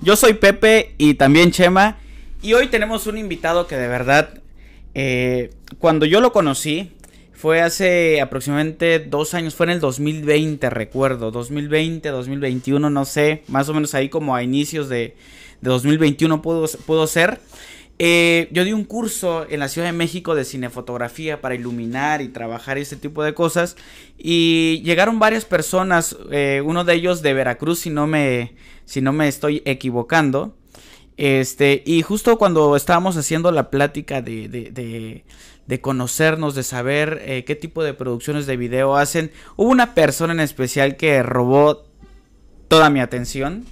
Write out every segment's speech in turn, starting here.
Yo soy Pepe y también Chema. Y hoy tenemos un invitado que de verdad, eh, cuando yo lo conocí, fue hace aproximadamente dos años, fue en el 2020, recuerdo. 2020, 2021, no sé, más o menos ahí como a inicios de, de 2021 pudo, pudo ser. Eh, yo di un curso en la Ciudad de México de cinefotografía para iluminar y trabajar este tipo de cosas. Y llegaron varias personas, eh, uno de ellos de Veracruz, si no me, si no me estoy equivocando. Este, y justo cuando estábamos haciendo la plática de, de, de, conocernos, de saber eh, qué tipo de producciones de video hacen, hubo una persona en especial que robó toda mi atención.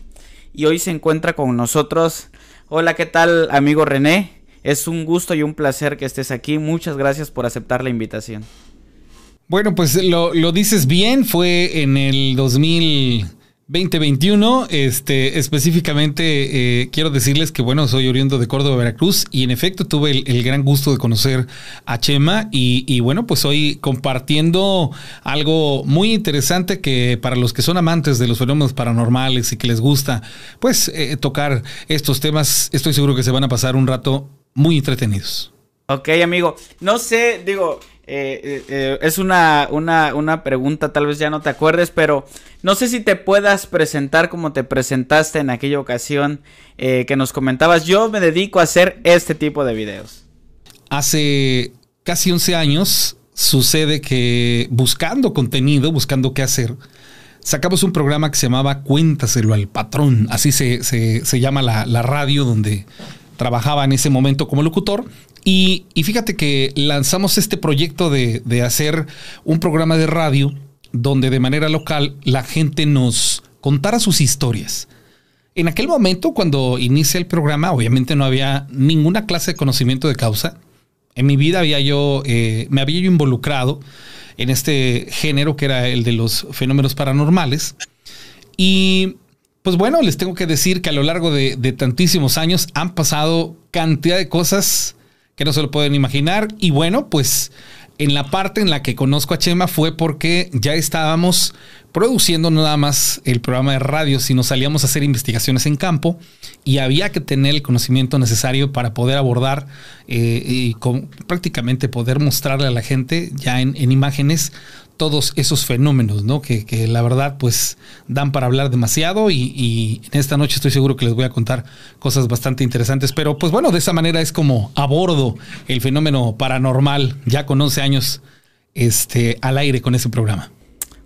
Y hoy se encuentra con nosotros Hola, ¿qué tal, amigo René? Es un gusto y un placer que estés aquí. Muchas gracias por aceptar la invitación. Bueno, pues lo, dices bien, fue en el 2000. 2021, este, específicamente eh, quiero decirles que bueno, soy oriundo de Córdoba, Veracruz y en efecto tuve el, gran gusto de conocer a Chema y, bueno, pues hoy compartiendo algo muy interesante que para los que son amantes de los fenómenos paranormales y que les gusta pues eh, tocar estos temas, estoy seguro que se van a pasar un rato muy entretenidos. Ok, amigo, no sé, digo, eh, eh, eh, es una, una, una, pregunta, tal vez ya no te acuerdes, pero no sé si te puedas presentar como te presentaste en aquella ocasión que nos comentabas. Yo me dedico a hacer este tipo de videos. Hace casi 11 años sucede que buscando contenido, buscando qué hacer, sacamos un programa que se llamaba Cuéntaselo al patrón, así se, se, llama la, la radio donde trabajaba en ese momento como locutor y, fíjate que lanzamos este proyecto de, hacer un programa de radio donde de manera local la gente nos contara sus historias. En aquel momento, cuando inicia el programa, obviamente no había ninguna clase de conocimiento de causa. En mi vida había yo, eh, me había yo involucrado en este género que era el de los fenómenos paranormales. Y pues bueno, les tengo que decir que a lo largo de, de tantísimos años han pasado cantidad de cosas que no se lo pueden imaginar. Y bueno, pues en la parte en la que conozco a Chema fue porque ya estábamos produciendo nada más el programa de radio, sino salíamos a hacer investigaciones en campo y había que tener el conocimiento necesario para poder abordar eh, y con, prácticamente poder mostrarle a la gente ya en imágenes todos esos fenómenos, ¿no? Que, que, la verdad, pues, dan para hablar demasiado y, en esta noche estoy seguro que les voy a contar cosas bastante interesantes. Pero, pues bueno, de esa manera es como abordo el fenómeno paranormal ya con 11 años este, al aire con ese programa.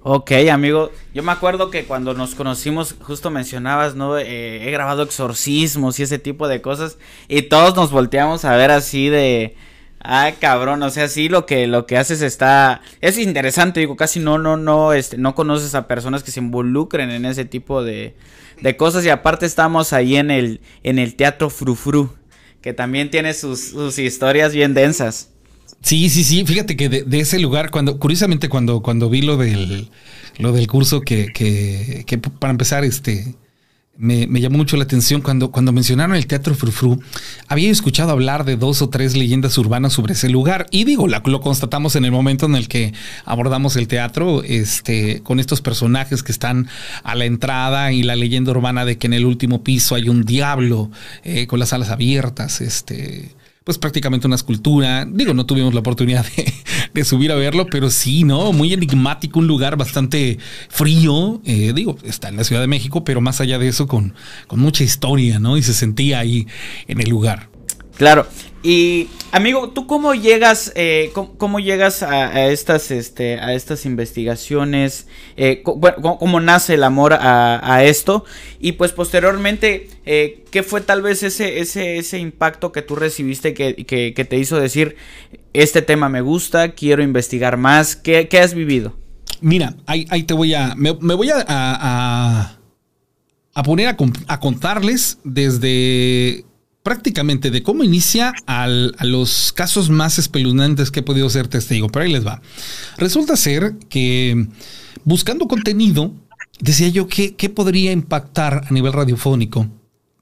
Ok, amigo. Yo me acuerdo que cuando nos conocimos, justo mencionabas, ¿no? Eh, he grabado exorcismos y ese tipo de cosas. Y todos nos volteamos a ver así de Ah, cabrón, o sea, sí lo que lo que haces está es interesante, digo, casi no no no este no conoces a personas que se involucren en ese tipo de, de cosas y aparte estamos ahí en el en el Teatro Frufru, que también tiene sus, sus historias bien densas. Sí, sí, sí, fíjate que de, de, ese lugar cuando curiosamente cuando cuando vi lo del lo del curso que que, que para empezar este me, llamó mucho la atención cuando, cuando mencionaron el Teatro Frufru. Había escuchado hablar de dos o tres leyendas urbanas sobre ese lugar. Y digo, lo constatamos en el momento en el que abordamos el teatro, este, con estos personajes que están a la entrada y la leyenda urbana de que en el último piso hay un diablo eh, con las alas abiertas. Este pues prácticamente una escultura. Digo, no tuvimos la oportunidad de, subir a verlo, pero sí, ¿no? Muy enigmático, un lugar bastante frío. Eh, digo, está en la Ciudad de México, pero más allá de eso, con, con mucha historia, ¿no? Y se sentía ahí en el lugar. Claro. Y amigo, ¿tú cómo llegas, eh, cómo, llegas a, estas, este, a estas investigaciones? Eh, cómo, nace el amor a, esto? Y pues posteriormente, eh, ¿qué fue tal vez ese, ese, ese impacto que tú recibiste que, que, te hizo decir, este tema me gusta, quiero investigar más? ¿Qué, has vivido? Mira, ahí, te voy a, me, voy a, a, a poner a contarles desde prácticamente de cómo inicia a los casos más espeluznantes que he podido ser testigo, pero ahí les va. Resulta ser que buscando contenido, decía yo que qué podría impactar a nivel radiofónico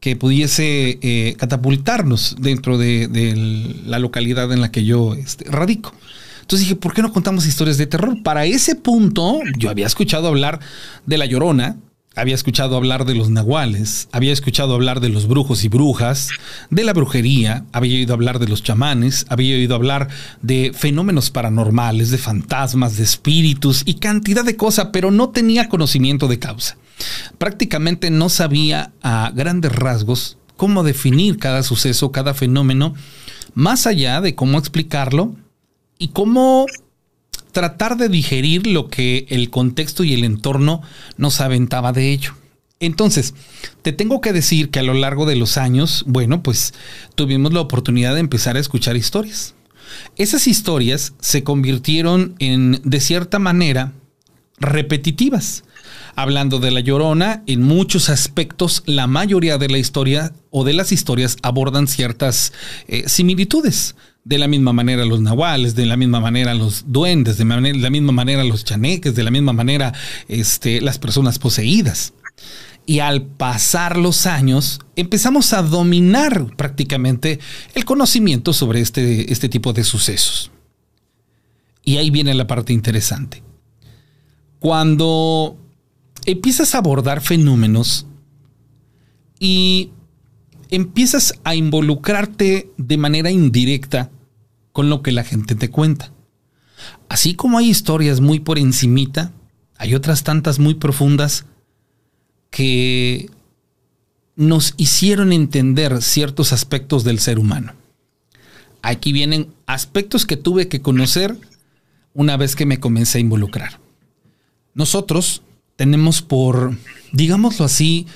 que pudiese eh, catapultarnos dentro de, la localidad en la que yo este, radico. Entonces dije, ¿por qué no contamos historias de terror? Para ese punto, yo había escuchado hablar de La Llorona, había escuchado hablar de los nahuales, había escuchado hablar de los brujos y brujas, de la brujería, había oído hablar de los chamanes, había oído hablar de fenómenos paranormales, de fantasmas, de espíritus y cantidad de cosas, pero no tenía conocimiento de causa. Prácticamente no sabía a grandes rasgos cómo definir cada suceso, cada fenómeno, más allá de cómo explicarlo y cómo tratar de digerir lo que el contexto y el entorno nos aventaba de ello. Entonces, te tengo que decir que a lo largo de los años, bueno, pues tuvimos la oportunidad de empezar a escuchar historias. Esas historias se convirtieron en, de cierta manera, repetitivas. Hablando de la llorona, en muchos aspectos, la mayoría de la historia o de las historias abordan ciertas eh, similitudes. De la misma manera los nahuales, de la misma manera los duendes, de, la misma manera los chaneques, de la misma manera este, las personas poseídas. Y al pasar los años, empezamos a dominar prácticamente el conocimiento sobre este, este tipo de sucesos. Y ahí viene la parte interesante. Cuando empiezas a abordar fenómenos y empiezas a involucrarte de manera indirecta con lo que la gente te cuenta. Así como hay historias muy por encimita, hay otras tantas muy profundas que nos hicieron entender ciertos aspectos del ser humano. Aquí vienen aspectos que tuve que conocer una vez que me comencé a involucrar. Nosotros tenemos por, digámoslo así,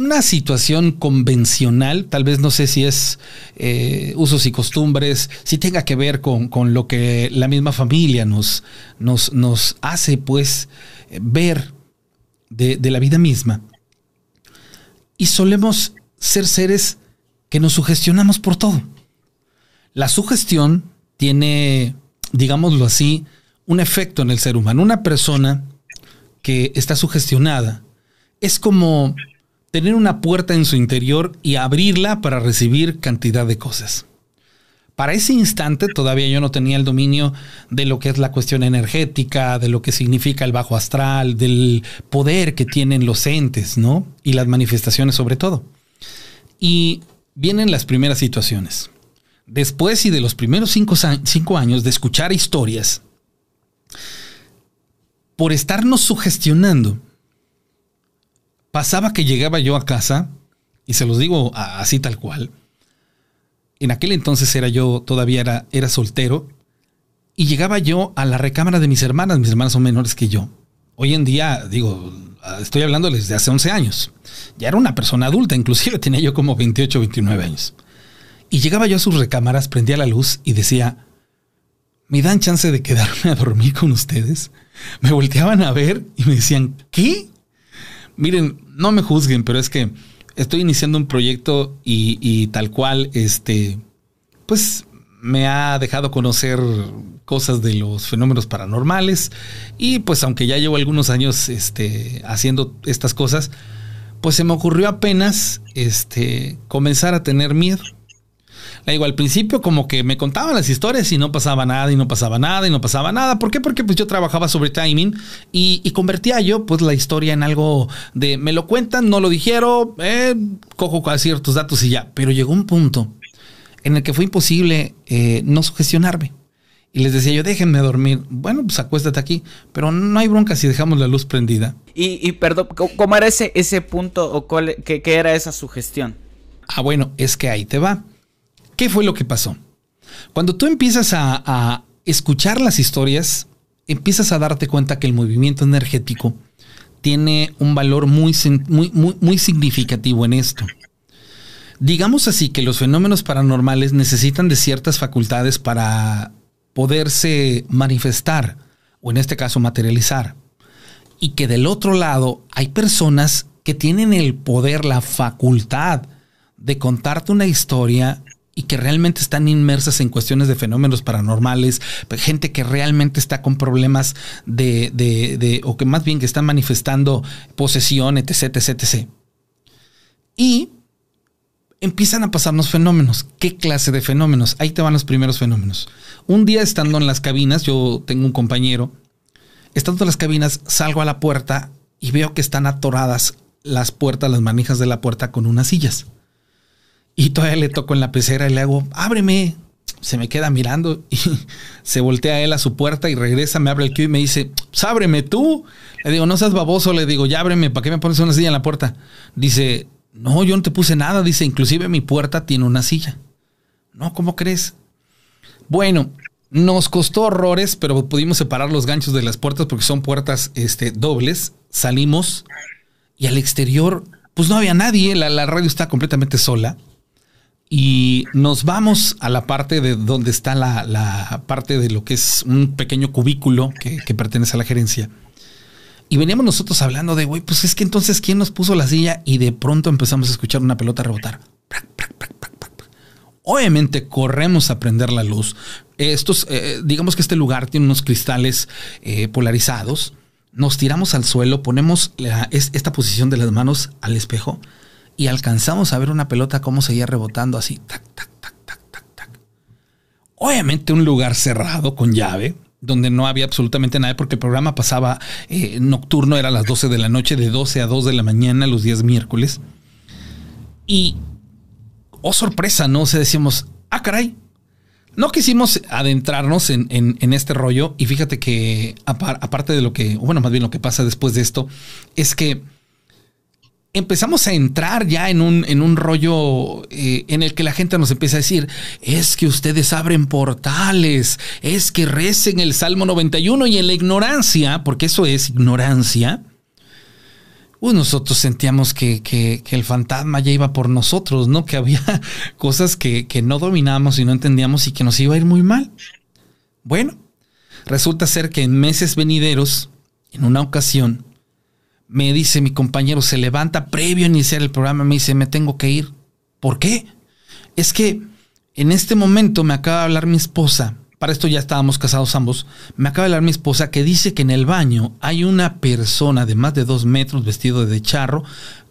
una situación convencional, tal vez no sé si es eh, usos y costumbres, si tenga que ver con, lo que la misma familia nos, nos, nos hace pues ver de, de, la vida misma. Y solemos ser seres que nos sugestionamos por todo. La sugestión tiene, digámoslo así, un efecto en el ser humano. Una persona que está sugestionada es como tener una puerta en su interior y abrirla para recibir cantidad de cosas. Para ese instante todavía yo no tenía el dominio de lo que es la cuestión energética, de lo que significa el bajo astral, del poder que tienen los entes, ¿no? Y las manifestaciones sobre todo. Y vienen las primeras situaciones. Después y de los primeros cinco, cinco años de escuchar historias, por estarnos sugestionando, pasaba que llegaba yo a casa, y se los digo así tal cual, en aquel entonces era yo, todavía era, era soltero, y llegaba yo a la recámara de mis hermanas, mis hermanas son menores que yo. Hoy en día, digo, estoy hablando desde hace 11 años. Ya era una persona adulta, inclusive tenía yo como 28 o 29 años. Y llegaba yo a sus recámaras, prendía la luz y decía, ¿me dan chance de quedarme a dormir con ustedes? Me volteaban a ver y me decían, ¿qué? Miren, no me juzguen, pero es que estoy iniciando un proyecto y, tal cual, este, pues me ha dejado conocer cosas de los fenómenos paranormales y pues aunque ya llevo algunos años este, haciendo estas cosas, pues se me ocurrió apenas este, comenzar a tener miedo. Digo, al principio como que me contaban las historias y no pasaba nada y no pasaba nada y no pasaba nada. ¿Por qué? Porque pues yo trabajaba sobre timing y, convertía yo pues la historia en algo de me lo cuentan, no lo dijeron, eh, cojo ciertos datos y ya. Pero llegó un punto en el que fue imposible eh, no sugestionarme. Y les decía yo, déjenme dormir. Bueno, pues acuéstate aquí. Pero no hay bronca si dejamos la luz prendida. Y, perdón, ¿cómo era ese, ese punto o cuál, qué, qué era esa sugestión? Ah, bueno, es que ahí te va. ¿Qué fue lo que pasó? Cuando tú empiezas a, escuchar las historias, empiezas a darte cuenta que el movimiento energético tiene un valor muy, muy, muy, significativo en esto. Digamos así que los fenómenos paranormales necesitan de ciertas facultades para poderse manifestar, o en este caso materializar. Y que del otro lado hay personas que tienen el poder, la facultad de contarte una historia y que realmente están inmersas en cuestiones de fenómenos paranormales, gente que realmente está con problemas de, de, o que más bien que están manifestando posesión, etc, etc, etc. Y empiezan a pasarnos fenómenos. ¿Qué clase de fenómenos? Ahí te van los primeros fenómenos. Un día estando en las cabinas, yo tengo un compañero, estando en las cabinas, salgo a la puerta y veo que están atoradas las puertas, las manijas de la puerta con unas sillas. Y todavía le toco en la pecera y le hago, ábreme. Se me queda mirando y se voltea él a su puerta y regresa, me abre el queue y me dice, pues ábreme tú. Le digo, no seas baboso, le digo, ya ábreme, ¿para qué me pones una silla en la puerta? Dice, no, yo no te puse nada. Dice, inclusive mi puerta tiene una silla. No, ¿cómo crees? Bueno, nos costó horrores, pero pudimos separar los ganchos de las puertas porque son puertas este, dobles. Salimos y al exterior, pues no había nadie. La, radio está completamente sola. Y nos vamos a la parte de donde está la, parte de lo que es un pequeño cubículo que, pertenece a la gerencia. Y veníamos nosotros hablando de, güey, pues es que entonces, ¿quién nos puso la silla? Y de pronto empezamos a escuchar una pelota rebotar. Obviamente corremos a prender la luz. Estos, eh, digamos que este lugar tiene unos cristales eh, polarizados. Nos tiramos al suelo, ponemos esta posición de las manos al espejo y alcanzamos a ver una pelota cómo seguía rebotando así. Tac, tac, tac, tac, tac, tac. Obviamente un lugar cerrado con llave donde no había absolutamente nada porque el programa pasaba eh, nocturno, era a las 12 de la noche, de 12 a 2 de la mañana los días miércoles. Y, oh sorpresa, ¿no? O sea, decíamos, ah, caray. No quisimos adentrarnos en, en, este rollo y fíjate que aparte de lo que, bueno, más bien lo que pasa después de esto, es que empezamos a entrar ya en un, en un rollo eh, en el que la gente nos empieza a decir, es que ustedes abren portales, es que recen el Salmo 91 y en la ignorancia, porque eso es ignorancia, pues nosotros sentíamos que, que, el fantasma ya iba por nosotros, ¿no? Que había cosas que, que no dominábamos y no entendíamos y que nos iba a ir muy mal. Bueno, resulta ser que en meses venideros, en una ocasión, me dice mi compañero, se levanta previo a iniciar el programa, me dice, me tengo que ir. ¿Por qué? Es que en este momento me acaba de hablar mi esposa, para esto ya estábamos casados ambos, me acaba de hablar mi esposa que dice que en el baño hay una persona de más de dos metros vestido de charro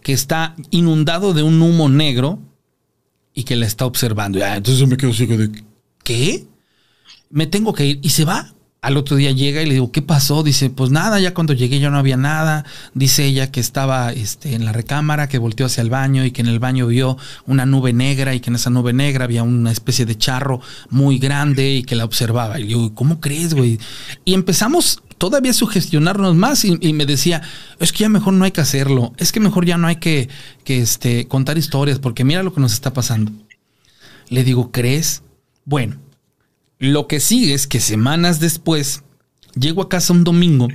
que está inundado de un humo negro y que la está observando. Ah, entonces me quedo ciego de, ¿qué? Me tengo que ir y se va al otro día llega y le digo, ¿qué pasó? Dice, pues nada, ya cuando llegué ya no había nada. Dice ella que estaba este, en la recámara, que volteó hacia el baño y que en el baño vio una nube negra y que en esa nube negra había una especie de charro muy grande y que la observaba. Y yo, ¿cómo crees, güey? Y empezamos todavía sugestionarnos más y, me decía, es que ya mejor no hay que hacerlo, es que mejor ya no hay que, que este, contar historias porque mira lo que nos está pasando. Le digo, ¿crees? Bueno, lo que sigue es que semanas después llego a casa un domingo,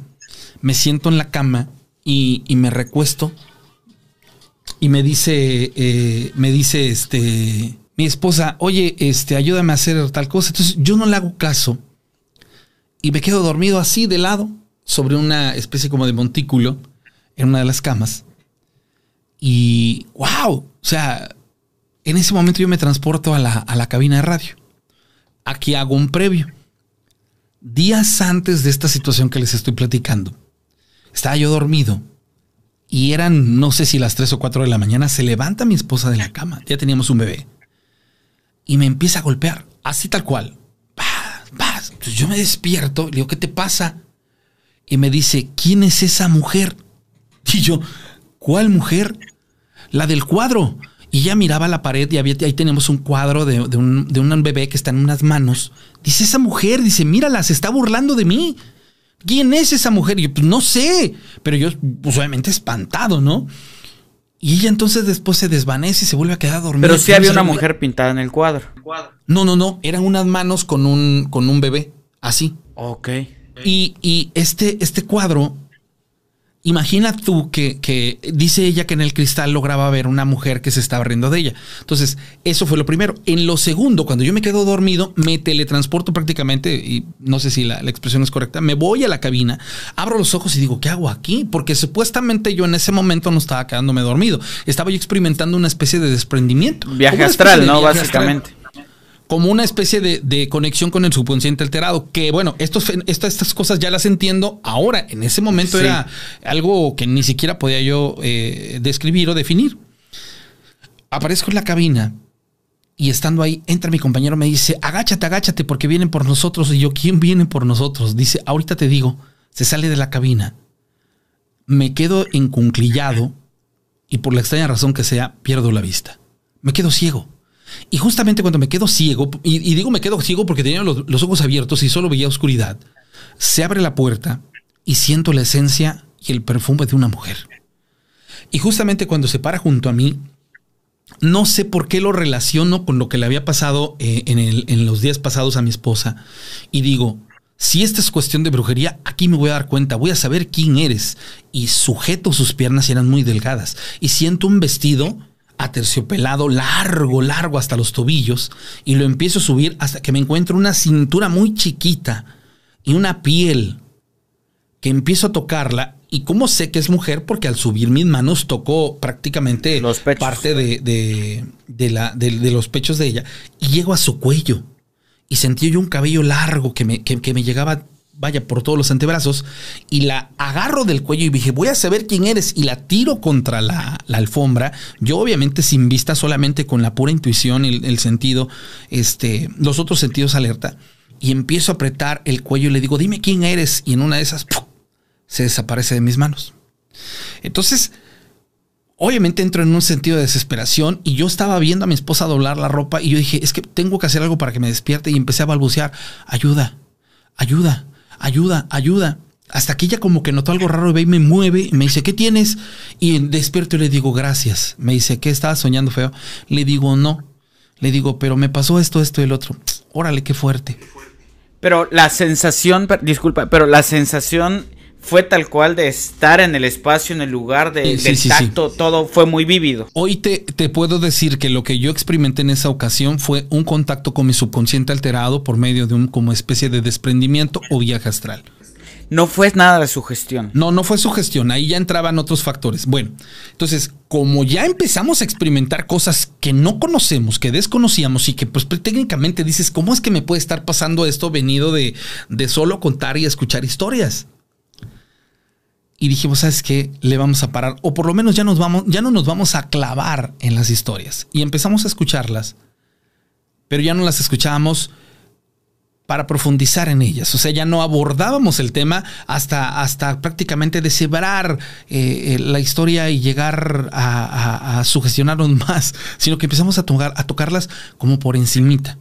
me siento en la cama y, me recuesto y me dice, eh, me dice este, mi esposa, oye, este, ayúdame a hacer tal cosa. Entonces yo no le hago caso y me quedo dormido así de lado sobre una especie como de montículo en una de las camas. Y wow, o sea, en ese momento yo me transporto a la, a la cabina de radio aquí hago un previo. Días antes de esta situación que les estoy platicando, estaba yo dormido y eran, no sé si las 3 o 4 de la mañana, se levanta mi esposa de la cama, ya teníamos un bebé, y me empieza a golpear, así tal cual. Entonces yo me despierto, le digo, ¿qué te pasa? Y me dice, ¿quién es esa mujer? Y yo, ¿cuál mujer? La del cuadro. Y ya miraba la pared y había, ahí tenemos un cuadro de, un, bebé que está en unas manos. Dice, esa mujer, dice, mírala, se está burlando de mí. ¿Quién es esa mujer? Y yo, pues no sé. Pero yo, pues obviamente espantado, ¿no? Y ella entonces después se desvanece y se vuelve a quedar dormida. Pero sí había una mujer pintada en el cuadro. No, no, no. Eran unas manos con un, con un bebé. Así. Ok. Y, y este, este cuadro Imagina tú que, que, dice ella que en el cristal lograba ver una mujer que se estaba riendo de ella. Entonces, eso fue lo primero. En lo segundo, cuando yo me quedo dormido, me teletransporto prácticamente, y no sé si la, la, expresión es correcta, me voy a la cabina, abro los ojos y digo, ¿qué hago aquí? Porque supuestamente yo en ese momento no estaba quedándome dormido. Estaba yo experimentando una especie de desprendimiento. Viaje astral, ¿no? Viaje Básicamente. Astral como una especie de, conexión con el subconsciente alterado. Que bueno, estos, estas cosas ya las entiendo ahora. En ese momento era algo que ni siquiera podía yo eh, describir o definir. Aparezco en la cabina y estando ahí, entra mi compañero, me dice, agáchate, agáchate, porque vienen por nosotros. Y yo, ¿quién viene por nosotros? Dice, ahorita te digo, se sale de la cabina. Me quedo encunclillado y por la extraña razón que sea, pierdo la vista. Me quedo ciego. Y justamente cuando me quedo ciego, y, digo me quedo ciego porque tenía los, ojos abiertos y solo veía oscuridad, se abre la puerta y siento la esencia y el perfume de una mujer. Y justamente cuando se para junto a mí, no sé por qué lo relaciono con lo que le había pasado eh, en, en los días pasados a mi esposa. Y digo, si esta es cuestión de brujería, aquí me voy a dar cuenta, voy a saber quién eres. Y sujeto sus piernas eran muy delgadas. Y siento un vestido aterciopelado, largo, largo hasta los tobillos, y lo empiezo a subir hasta que me encuentro una cintura muy chiquita y una piel que empiezo a tocarla. ¿Y cómo sé que es mujer? Porque al subir mis manos tocó prácticamente parte de, de, la, de, los pechos de ella y llego a su cuello. Y sentí yo un cabello largo que me, que me llegaba vaya, por todos los antebrazos, y la agarro del cuello y dije, voy a saber quién eres, y la tiro contra la, alfombra, yo obviamente sin vista, solamente con la pura intuición, el, el sentido, este, los otros sentidos alerta, y empiezo a apretar el cuello y le digo, dime quién eres, y en una de esas, se desaparece de mis manos. Entonces, obviamente entro en un sentido de desesperación y yo estaba viendo a mi esposa doblar la ropa y yo dije, es que tengo que hacer algo para que me despierte y empecé a balbucear, ayuda, ayuda, ayuda, ayuda. Hasta que ella como que notó algo raro y ve y me mueve me dice, ¿qué tienes? Y despierto y le digo, gracias. Me dice, ¿qué estabas soñando feo? Le digo, no. Le digo, pero me pasó esto, esto y el otro. Órale, qué fuerte. Pero la sensación, disculpa, pero la sensación fue tal cual de estar en el espacio, en el lugar, de, del tacto, todo fue muy vívido. Hoy te, te, puedo decir que lo que yo experimenté en esa ocasión fue un contacto con mi subconsciente alterado por medio de un como especie de desprendimiento o viaje astral. No fue nada de sugestión. No, no fue sugestión, ahí ya entraban otros factores. Bueno, entonces, como ya empezamos a experimentar cosas que no conocemos, que desconocíamos y que pues técnicamente dices, ¿cómo es que me puede estar pasando esto venido de, de solo contar y escuchar historias? Y dijimos, ¿sabes qué? Le vamos a parar, o por lo menos ya, nos vamos, ya no nos vamos a clavar en las historias. Y empezamos a escucharlas, pero ya no las escuchábamos para profundizar en ellas. O sea, ya no abordábamos el tema hasta, hasta prácticamente deshebrar eh, eh, la historia y llegar a, sugestionarnos más, sino que empezamos a, tocar, a tocarlas como por encimita.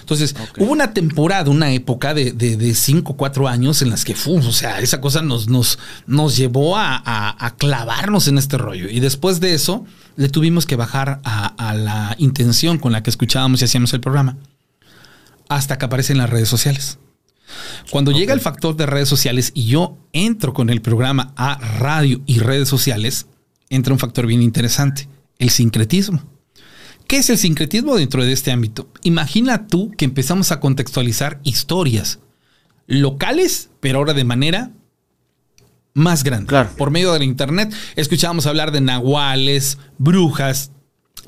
Entonces, hubo una temporada, una época de, de, cinco o cuatro años en las que, o sea, esa cosa nos, nos, nos llevó a, clavarnos en este rollo. Y después de eso, le tuvimos que bajar a, la intención con la que escuchábamos y hacíamos el programa. Hasta que aparecen las redes sociales. Cuando llega el factor de redes sociales y yo entro con el programa a radio y redes sociales, entra un factor bien interesante, el sincretismo. ¿Qué es el sincretismo dentro de este ámbito? Imagina tú que empezamos a contextualizar historias locales, pero ahora de manera más grande. Claro. Por medio del internet escuchábamos hablar de nahuales, brujas,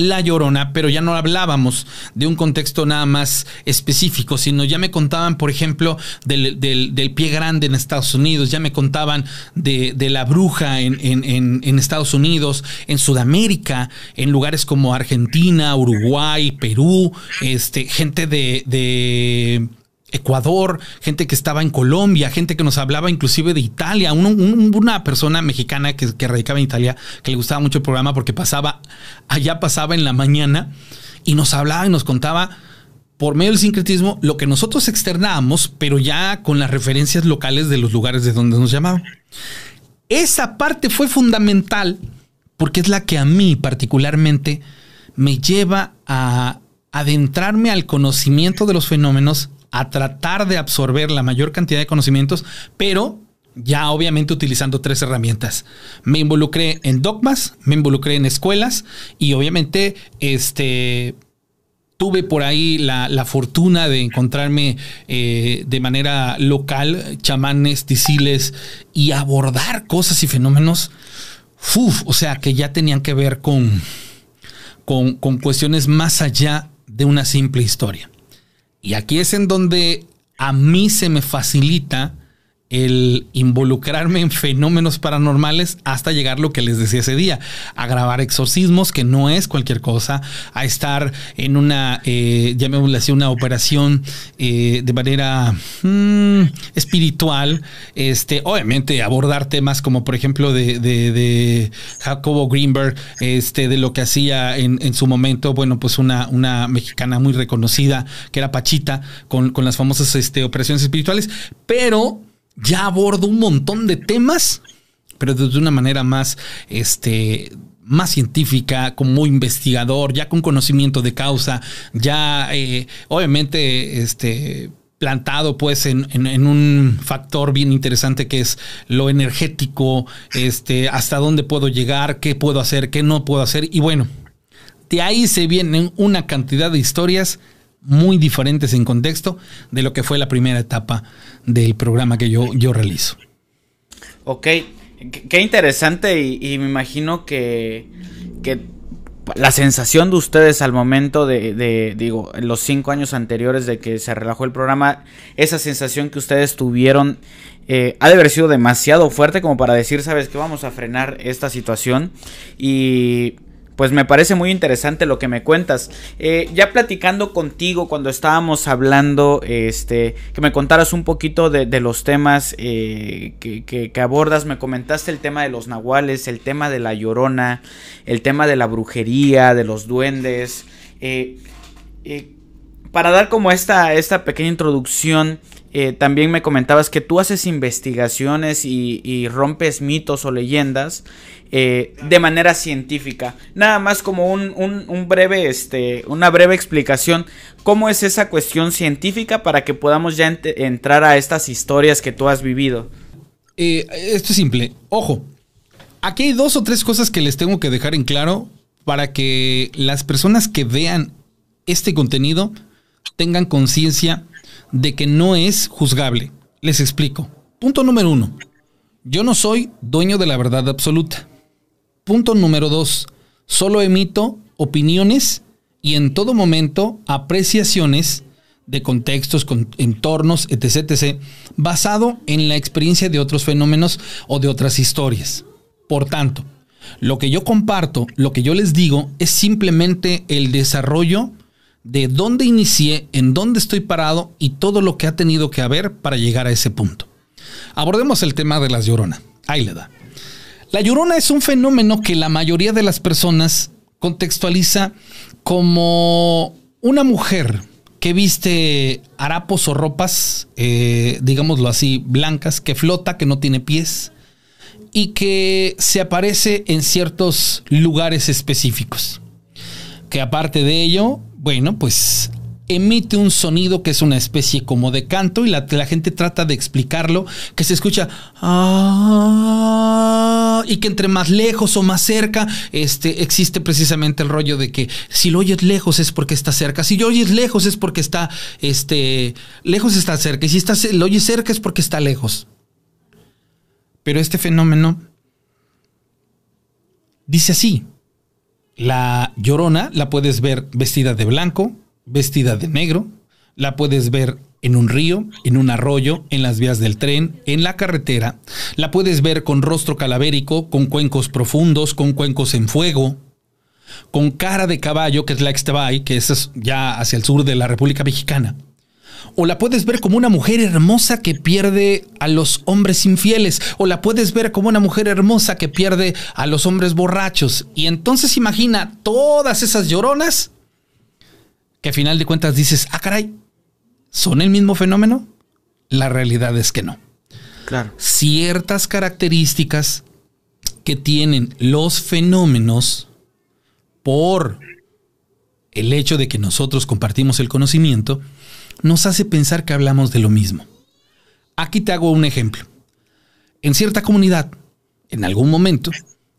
la Llorona, pero ya no hablábamos de un contexto nada más específico, sino ya me contaban, por ejemplo, del, pie grande en Estados Unidos, ya me contaban de, la bruja en, en, Estados Unidos, en Sudamérica, en lugares como Argentina, Uruguay, Perú, este, gente de Ecuador, gente que estaba en Colombia, gente que nos hablaba inclusive de Italia, una persona mexicana que, que, radicaba en Italia, que le gustaba mucho el programa porque pasaba, allá pasaba en la mañana y nos hablaba y nos contaba por medio del sincretismo lo que nosotros externábamos, pero ya con las referencias locales de los lugares de donde nos llamaban. Esa parte fue fundamental porque es la que a mí particularmente me lleva a adentrarme al conocimiento de los fenómenos a tratar de absorber la mayor cantidad de conocimientos, pero ya obviamente utilizando tres herramientas. Me involucré en dogmas, me involucré en escuelas y obviamente este tuve por ahí la, fortuna de encontrarme eh, de manera local chamanes, tisiles y abordar cosas y fenómenos, o sea, que ya tenían que ver con, con, con cuestiones más allá de una simple historia. Y aquí es en donde a mí se me facilita el involucrarme en fenómenos paranormales hasta llegar lo que les decía ese día, a grabar exorcismos, que no es cualquier cosa, a estar en una, eh, llamémosle así, una operación eh, de manera mm, espiritual, este, obviamente abordar temas como por ejemplo de, de, Jacobo Greenberg, este, de lo que hacía en, en, su momento, bueno, pues una, una mexicana muy reconocida, que era Pachita, con, con las famosas este, operaciones espirituales, pero ya abordo un montón de temas, pero desde una manera más, este, más científica, como investigador, ya con conocimiento de causa, ya eh, obviamente este, plantado pues en, un factor bien interesante que es lo energético, este, hasta dónde puedo llegar, qué puedo hacer, qué no puedo hacer. Y bueno, de ahí se vienen una cantidad de historias muy diferentes en contexto de lo que fue la primera etapa del programa que yo, yo realizo. Ok, qué interesante y, me imagino que, que, la sensación de ustedes al momento de, de, digo, los cinco años anteriores de que se relajó el programa, esa sensación que ustedes tuvieron eh, ha de haber sido demasiado fuerte como para decir, sabes que vamos a frenar esta situación y pues me parece muy interesante lo que me cuentas. Eh, ya platicando contigo cuando estábamos hablando, este, que me contaras un poquito de, los temas eh, que, abordas, me comentaste el tema de los nahuales, el tema de la llorona, el tema de la brujería, de los duendes. Eh, para dar como esta, esta pequeña introducción, también me comentabas que tú haces investigaciones y rompes mitos o leyendas. Eh, de manera científica. Nada más como un, breve, este, una breve explicación. ¿Cómo es esa cuestión científica para que podamos ya entrar a estas historias que tú has vivido? Eh, esto es simple. Ojo, aquí hay dos o tres cosas que les tengo que dejar en claro para que las personas que vean este contenido tengan conciencia de que no es juzgable. Les explico. Punto número uno. Yo no soy dueño de la verdad absoluta. Punto número dos, solo emito opiniones y en todo momento apreciaciones de contextos, entornos, etc., etc., basado en la experiencia de otros fenómenos o de otras historias. Por tanto, lo que yo comparto, lo que yo les digo, es simplemente el desarrollo de dónde inicié, en dónde estoy parado y todo lo que ha tenido que haber para llegar a ese punto. Abordemos el tema de las llorona. Ahí le da. La llorona es un fenómeno que la mayoría de las personas contextualiza como una mujer que viste harapos o ropas, eh, digámoslo así, blancas, que flota, que no tiene pies y que se aparece en ciertos lugares específicos. Que aparte de ello, bueno, pues emite un sonido que es una especie como de canto y la, la gente trata de explicarlo, que se escucha ah", y que entre más lejos o más cerca, este, existe precisamente el rollo de que si lo oyes lejos es porque está cerca, si lo oyes lejos es porque está, este, lejos está cerca, y si lo oyes cerca es porque está lejos. Pero este fenómeno dice así, la llorona la puedes ver vestida de blanco, vestida de negro. La puedes ver en un río, en un arroyo, en las vías del tren, en la carretera. La puedes ver con rostro calavérico, con cuencos profundos, con cuencos en fuego, con cara de caballo, que es la Extabay, que es ya hacia el sur de la República Mexicana. O la puedes ver como una mujer hermosa que pierde a los hombres infieles. O la puedes ver como una mujer hermosa que pierde a los hombres borrachos. Y entonces imagina todas esas lloronas que a final de cuentas dices, ah, caray, ¿son el mismo fenómeno? La realidad es que no. Claro. Ciertas características que tienen los fenómenos por el hecho de que nosotros compartimos el conocimiento, nos hace pensar que hablamos de lo mismo. Aquí te hago un ejemplo. en cierta comunidad, en algún momento,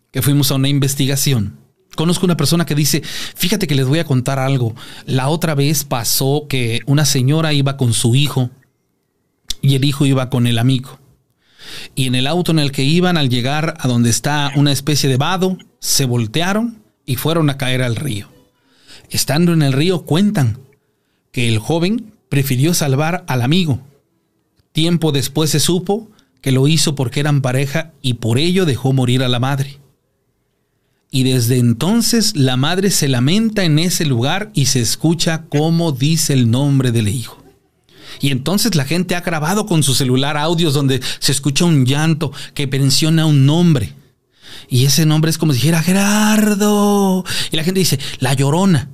que fuimos a una investigación, conozco una persona que dice, fíjate que les voy a contar algo. La otra vez pasó que una señora iba con su hijo y el hijo iba con el amigo. Y en el auto en el que iban, al llegar a donde está una especie de vado, se voltearon y fueron a caer al río. Estando en el río, cuentan que el joven prefirió salvar al amigo. Tiempo después se supo que lo hizo porque eran pareja y por ello dejó morir a la madre. Y desde entonces la madre se lamenta en ese lugar y se escucha cómo dice el nombre del hijo. Y entonces la gente ha grabado con su celular audios donde se escucha un llanto que menciona un nombre. Y ese nombre es como si dijera Gerardo. Y la gente dice, la llorona.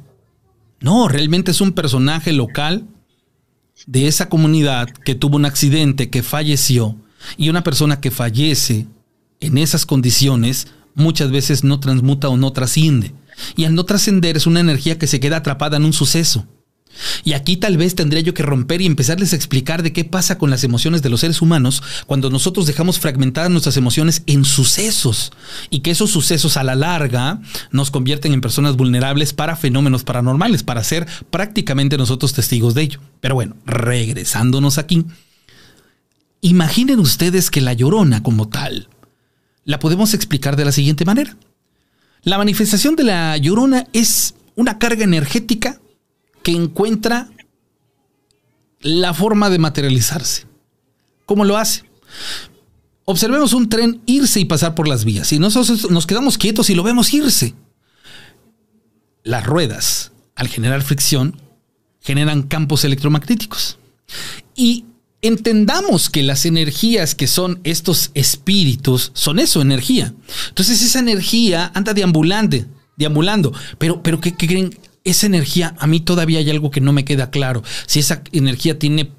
No, realmente es un personaje local de esa comunidad que tuvo un accidente, que falleció. Y una persona que fallece en esas condiciones muchas veces no transmuta o no trasciende. Y al no trascender es una energía que se queda atrapada en un suceso. Y aquí tal vez tendría yo que romper y empezarles a explicar de qué pasa con las emociones de los seres humanos cuando nosotros dejamos fragmentadas nuestras emociones en sucesos y que esos sucesos a la larga nos convierten en personas vulnerables para fenómenos paranormales, para ser prácticamente nosotros testigos de ello. Pero bueno, regresándonos aquí, imaginen ustedes que la llorona como tal la podemos explicar de la siguiente manera. La manifestación de la llorona es una carga energética que encuentra la forma de materializarse. ¿Cómo lo hace? Observemos un tren irse y pasar por las vías y nosotros nos quedamos quietos y lo vemos irse. Las ruedas, al generar fricción, generan campos electromagnéticos. Y entendamos que las energías que son estos espíritus son eso, energía. Entonces esa energía anda deambulante, deambulando. Pero, pero ¿qué, qué creen? esa energía, a mí todavía hay algo que no me queda claro. Si esa energía tiene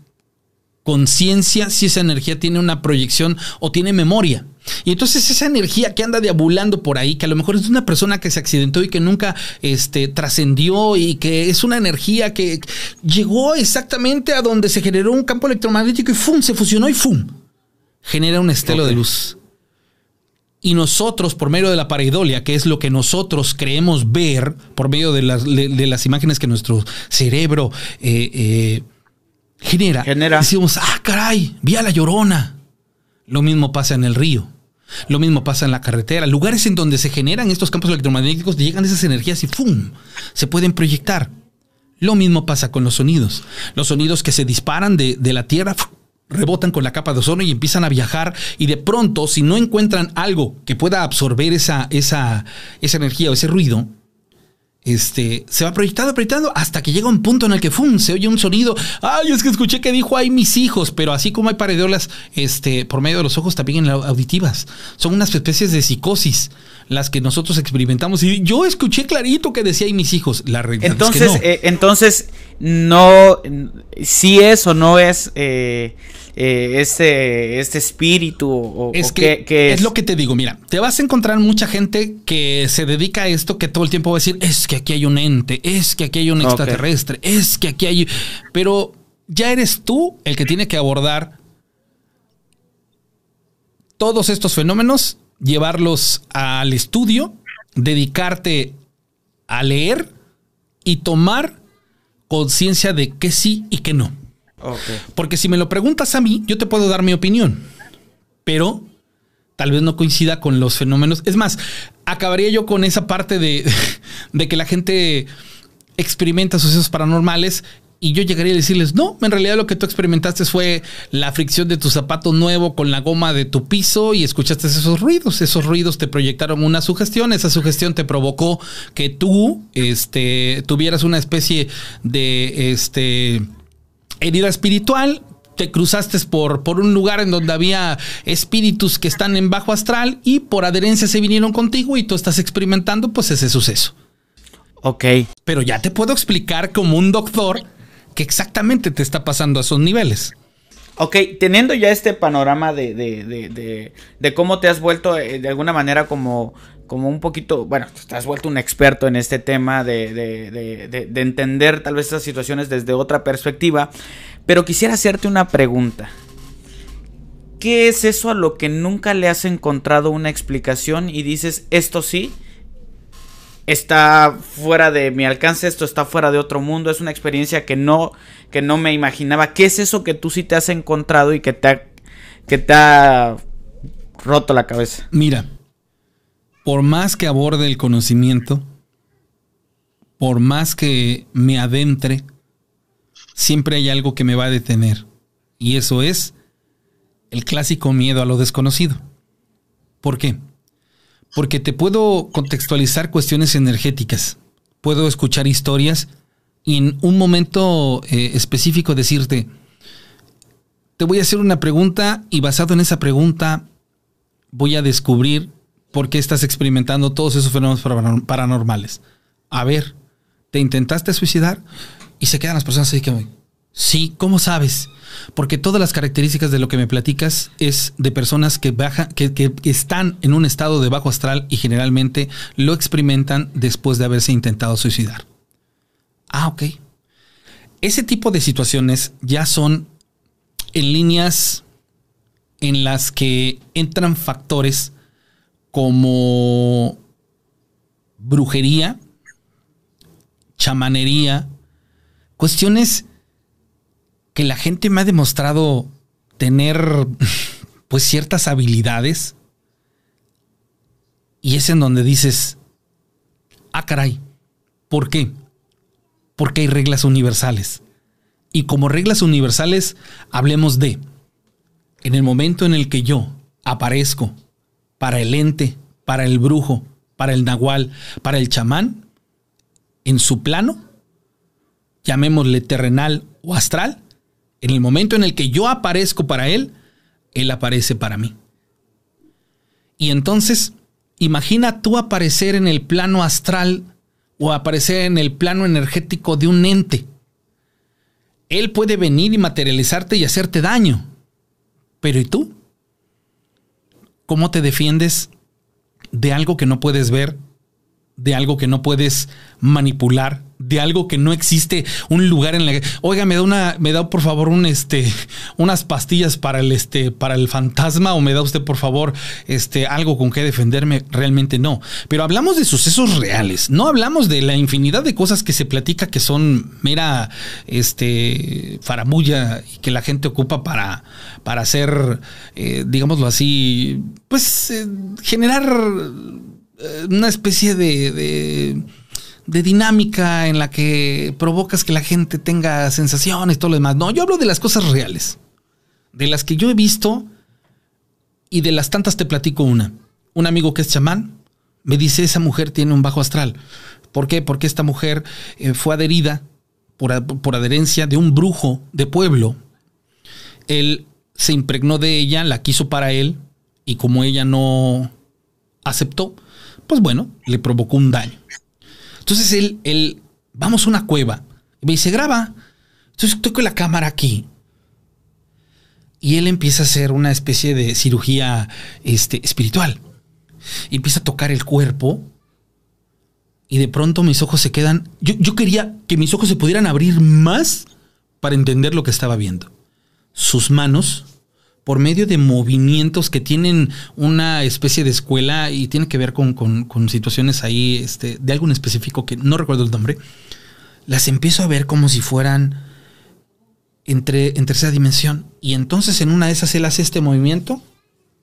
conciencia, si esa energía tiene una proyección o tiene memoria. Y entonces esa energía que anda deambulando por ahí, que a lo mejor es una persona que se accidentó y que nunca este, trascendió y que es una energía que llegó exactamente a donde se generó un campo electromagnético y ¡fum! se fusionó y ¡fum! genera un estelo de luz. Y nosotros, por medio de la pareidolia, que es lo que nosotros creemos ver, por medio de las, de, las imágenes que nuestro cerebro eh, eh, genera, genera, decimos, ah, caray, vi a la llorona. Lo mismo pasa en el río. Lo mismo pasa en la carretera. Lugares en donde se generan estos campos electromagnéticos, llegan esas energías y ¡fum! se pueden proyectar. Lo mismo pasa con los sonidos. Los sonidos que se disparan de, de la tierra rebotan con la capa de ozono y empiezan a viajar y de pronto si no encuentran algo que pueda absorber esa, esa, esa energía o ese ruido, este, se va proyectando, proyectando, hasta que llega un punto en el que ¡fum! se oye un sonido. Ay, es que escuché que dijo ay mis hijos, pero así como hay paredolas este, por medio de los ojos, también en auditivas. Son unas especies de psicosis las que nosotros experimentamos. Y yo escuché clarito que decía ay mis hijos. La realidad entonces, es que no. Eh, entonces, no, si es o no es. Eh, eh, este, este espíritu o, es que, es? lo que te digo, mira, te vas a encontrar mucha gente que se dedica a esto que todo el tiempo va a decir, es que aquí hay un ente, es que aquí hay un extraterrestre, es que aquí hay... Pero ya eres tú el que tiene que abordar todos estos fenómenos, llevarlos al estudio, dedicarte a leer y tomar conciencia de que sí y que no. Porque si me lo preguntas a mí, yo te puedo dar mi opinión, pero tal vez no coincida con los fenómenos. Es más, acabaría yo con esa parte de, que la gente experimenta sucesos paranormales y yo llegaría a decirles, no, en realidad lo que tú experimentaste fue la fricción de tu zapato nuevo con la goma de tu piso y escuchaste esos ruidos. Esos ruidos te proyectaron una sugestión, esa sugestión te provocó que tú este, tuvieras una especie de este, herida espiritual, te cruzaste por, por un lugar en donde había espíritus que están en bajo astral y por adherencia se vinieron contigo y tú estás experimentando pues ese suceso. Ok. Pero ya te puedo explicar como un doctor qué exactamente te está pasando a esos niveles. Ok, teniendo ya este panorama de, de, de, de, cómo te has vuelto eh, de alguna manera como, como un poquito, bueno, te has vuelto un experto en este tema de, entender tal vez estas situaciones desde otra perspectiva, pero quisiera hacerte una pregunta. ¿qué es eso a lo que nunca le has encontrado una explicación y dices, esto sí, está fuera de mi alcance, esto está fuera de otro mundo, es una experiencia que no, que no me imaginaba. ¿Qué es eso que tú sí te has encontrado y que te que te ha roto la cabeza? Mira, por más que aborde el conocimiento, por más que me adentre, siempre hay algo que me va a detener. Y eso es el clásico miedo a lo desconocido. ¿Por qué? Porque te puedo contextualizar cuestiones energéticas, puedo escuchar historias y en un momento eh, específico decirte, te voy a hacer una pregunta y basado en esa pregunta voy a descubrir por qué estás experimentando todos esos fenómenos paranormales. A ver, ¿te intentaste suicidar? Y se quedan las personas así que, sí, ¿cómo sabes? Porque todas las características de lo que me platicas es de personas que, baja, que, están en un estado de bajo astral y generalmente lo experimentan después de haberse intentado suicidar. Ah, ok. Ese tipo de situaciones ya son en líneas en las que entran factores como brujería, chamanería, cuestiones que la gente me ha demostrado tener pues ciertas habilidades y es en donde dices, ah caray, ¿por qué? Porque hay reglas universales. Y como reglas universales, hablemos de, en el momento en el que yo aparezco para el ente, para el brujo, para el nahual, para el chamán, en su plano, llamémosle terrenal o astral, en el momento en el que yo aparezco para Él, Él aparece para mí. Y entonces, imagina tú aparecer en el plano astral o aparecer en el plano energético de un ente. Él puede venir y materializarte y hacerte daño. Pero ¿y tú? ¿Cómo te defiendes de algo que no puedes ver, de algo que no puedes manipular, de algo que no existe, un lugar en la que, oiga, me da una, me da por favor un este, unas pastillas para el este, para el fantasma, o me da usted por favor este, algo con que defenderme, realmente no. Pero hablamos de sucesos reales, no hablamos de la infinidad de cosas que se platica que son mera este, faramulla y que la gente ocupa para, para hacer, eh, digámoslo así, pues eh, generar eh, una especie de de dinámica en la que provocas que la gente tenga sensaciones y todo lo demás. No, yo hablo de las cosas reales, de las que yo he visto y de las tantas te platico una. Un amigo que es chamán me dice, esa mujer tiene un bajo astral. ¿Por qué? Porque esta mujer eh, fue adherida por, por adherencia de un brujo de pueblo. Él se impregnó de ella, la quiso para él y como ella no aceptó, pues bueno, le provocó un daño. Entonces él, él, vamos a una cueva. Y me dice, graba. Entonces estoy con la cámara aquí. Y él empieza a hacer una especie de cirugía este, espiritual. Y empieza a tocar el cuerpo. Y de pronto mis ojos se quedan. Yo, yo quería que mis ojos se pudieran abrir más para entender lo que estaba viendo. Sus manos por medio de movimientos que tienen una especie de escuela y tiene que ver con, situaciones ahí este, de algo específico que no recuerdo el nombre, las empiezo a ver como si fueran entre, en tercera dimensión. Y entonces en una de esas él hace este movimiento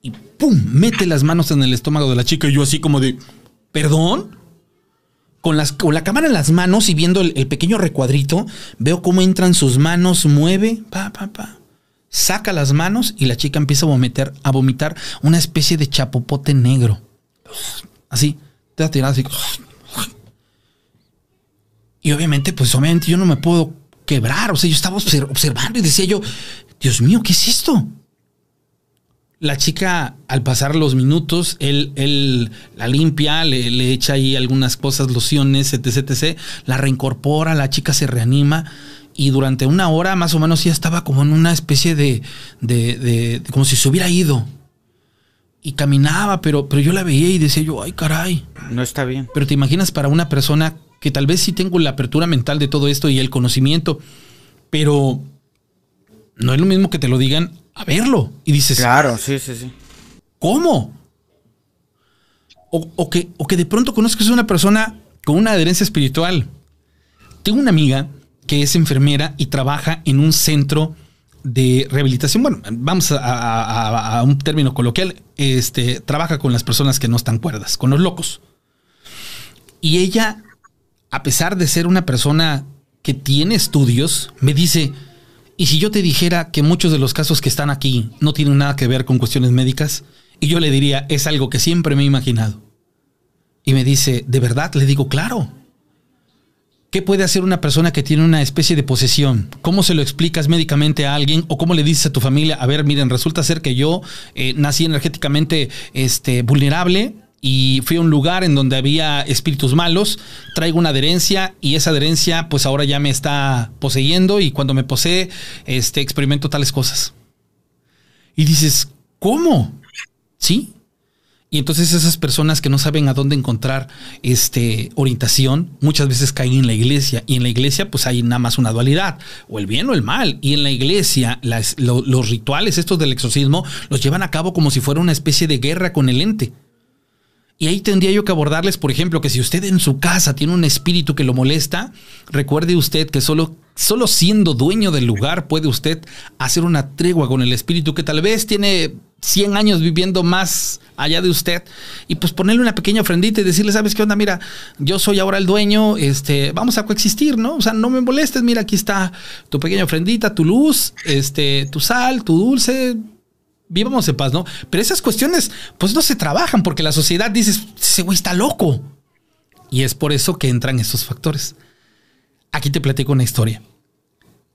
y ¡pum! mete las manos en el estómago de la chica y yo así como de, ¿perdón? Con, las, con la cámara en las manos y viendo el, el pequeño recuadrito, veo cómo entran sus manos, mueve, pa, pa, pa saca las manos y la chica empieza a vomitar, a vomitar una especie de chapopote negro. Así, te tirado así. Y obviamente, pues obviamente yo no me puedo quebrar. O sea, yo estaba observando y decía yo, Dios mío, ¿qué es esto? La chica, al pasar los minutos, él, él la limpia, le, le, echa ahí algunas cosas, lociones, etc, etc. La reincorpora, la chica se reanima y durante una hora más o menos ya estaba como en una especie de, de, de, como si se hubiera ido. Y caminaba, pero, pero yo la veía y decía yo, ay caray. No está bien. Pero te imaginas para una persona que tal vez sí tengo la apertura mental de todo esto y el conocimiento, pero no es lo mismo que te lo digan a verlo. Y dices, Claro, sí, sí, sí. ¿cómo? O, o que, o que de pronto conozcas a una persona con una adherencia espiritual. Tengo una amiga que es enfermera y trabaja en un centro de rehabilitación. Bueno, vamos a, un término coloquial. Este trabaja con las personas que no están cuerdas, con los locos. Y ella, a pesar de ser una persona que tiene estudios, me dice: ¿Y si yo te dijera que muchos de los casos que están aquí no tienen nada que ver con cuestiones médicas? Y yo le diría: Es algo que siempre me he imaginado. Y me dice: ¿De verdad? Le digo: Claro. ¿Qué puede hacer una persona que tiene una especie de posesión? ¿Cómo se lo explicas médicamente a alguien o cómo le dices a tu familia, a ver, miren, resulta ser que yo eh, nací energéticamente este, vulnerable y fui a un lugar en donde había espíritus malos, traigo una adherencia y esa adherencia pues ahora ya me está poseyendo y cuando me posee este, experimento tales cosas. Y dices, ¿cómo? ¿Sí? Y entonces esas personas que no saben a dónde encontrar este orientación, muchas veces caen en la iglesia. Y en la iglesia, pues hay nada más una dualidad, o el bien o el mal. Y en la iglesia, los rituales estos del exorcismo los llevan a cabo como si fuera una especie de guerra con el ente. Y ahí tendría yo que abordarles, por ejemplo, que si usted en su casa tiene un espíritu que lo molesta, recuerde usted que solo, solo siendo dueño del lugar puede usted hacer una tregua con el espíritu que tal vez tiene 100 años viviendo más allá de usted y pues ponerle una pequeña ofrendita y decirle, ¿sabes qué onda? Mira, yo soy ahora el dueño, este, vamos a coexistir, ¿no? O sea, no me molestes, mira, aquí está tu pequeña ofrendita, tu luz, este, tu sal, tu dulce, vivamos en paz, ¿no? Pero esas cuestiones, pues no se trabajan porque la sociedad dice, ese güey está loco. Y es por eso que entran estos factores. Aquí te platico una historia.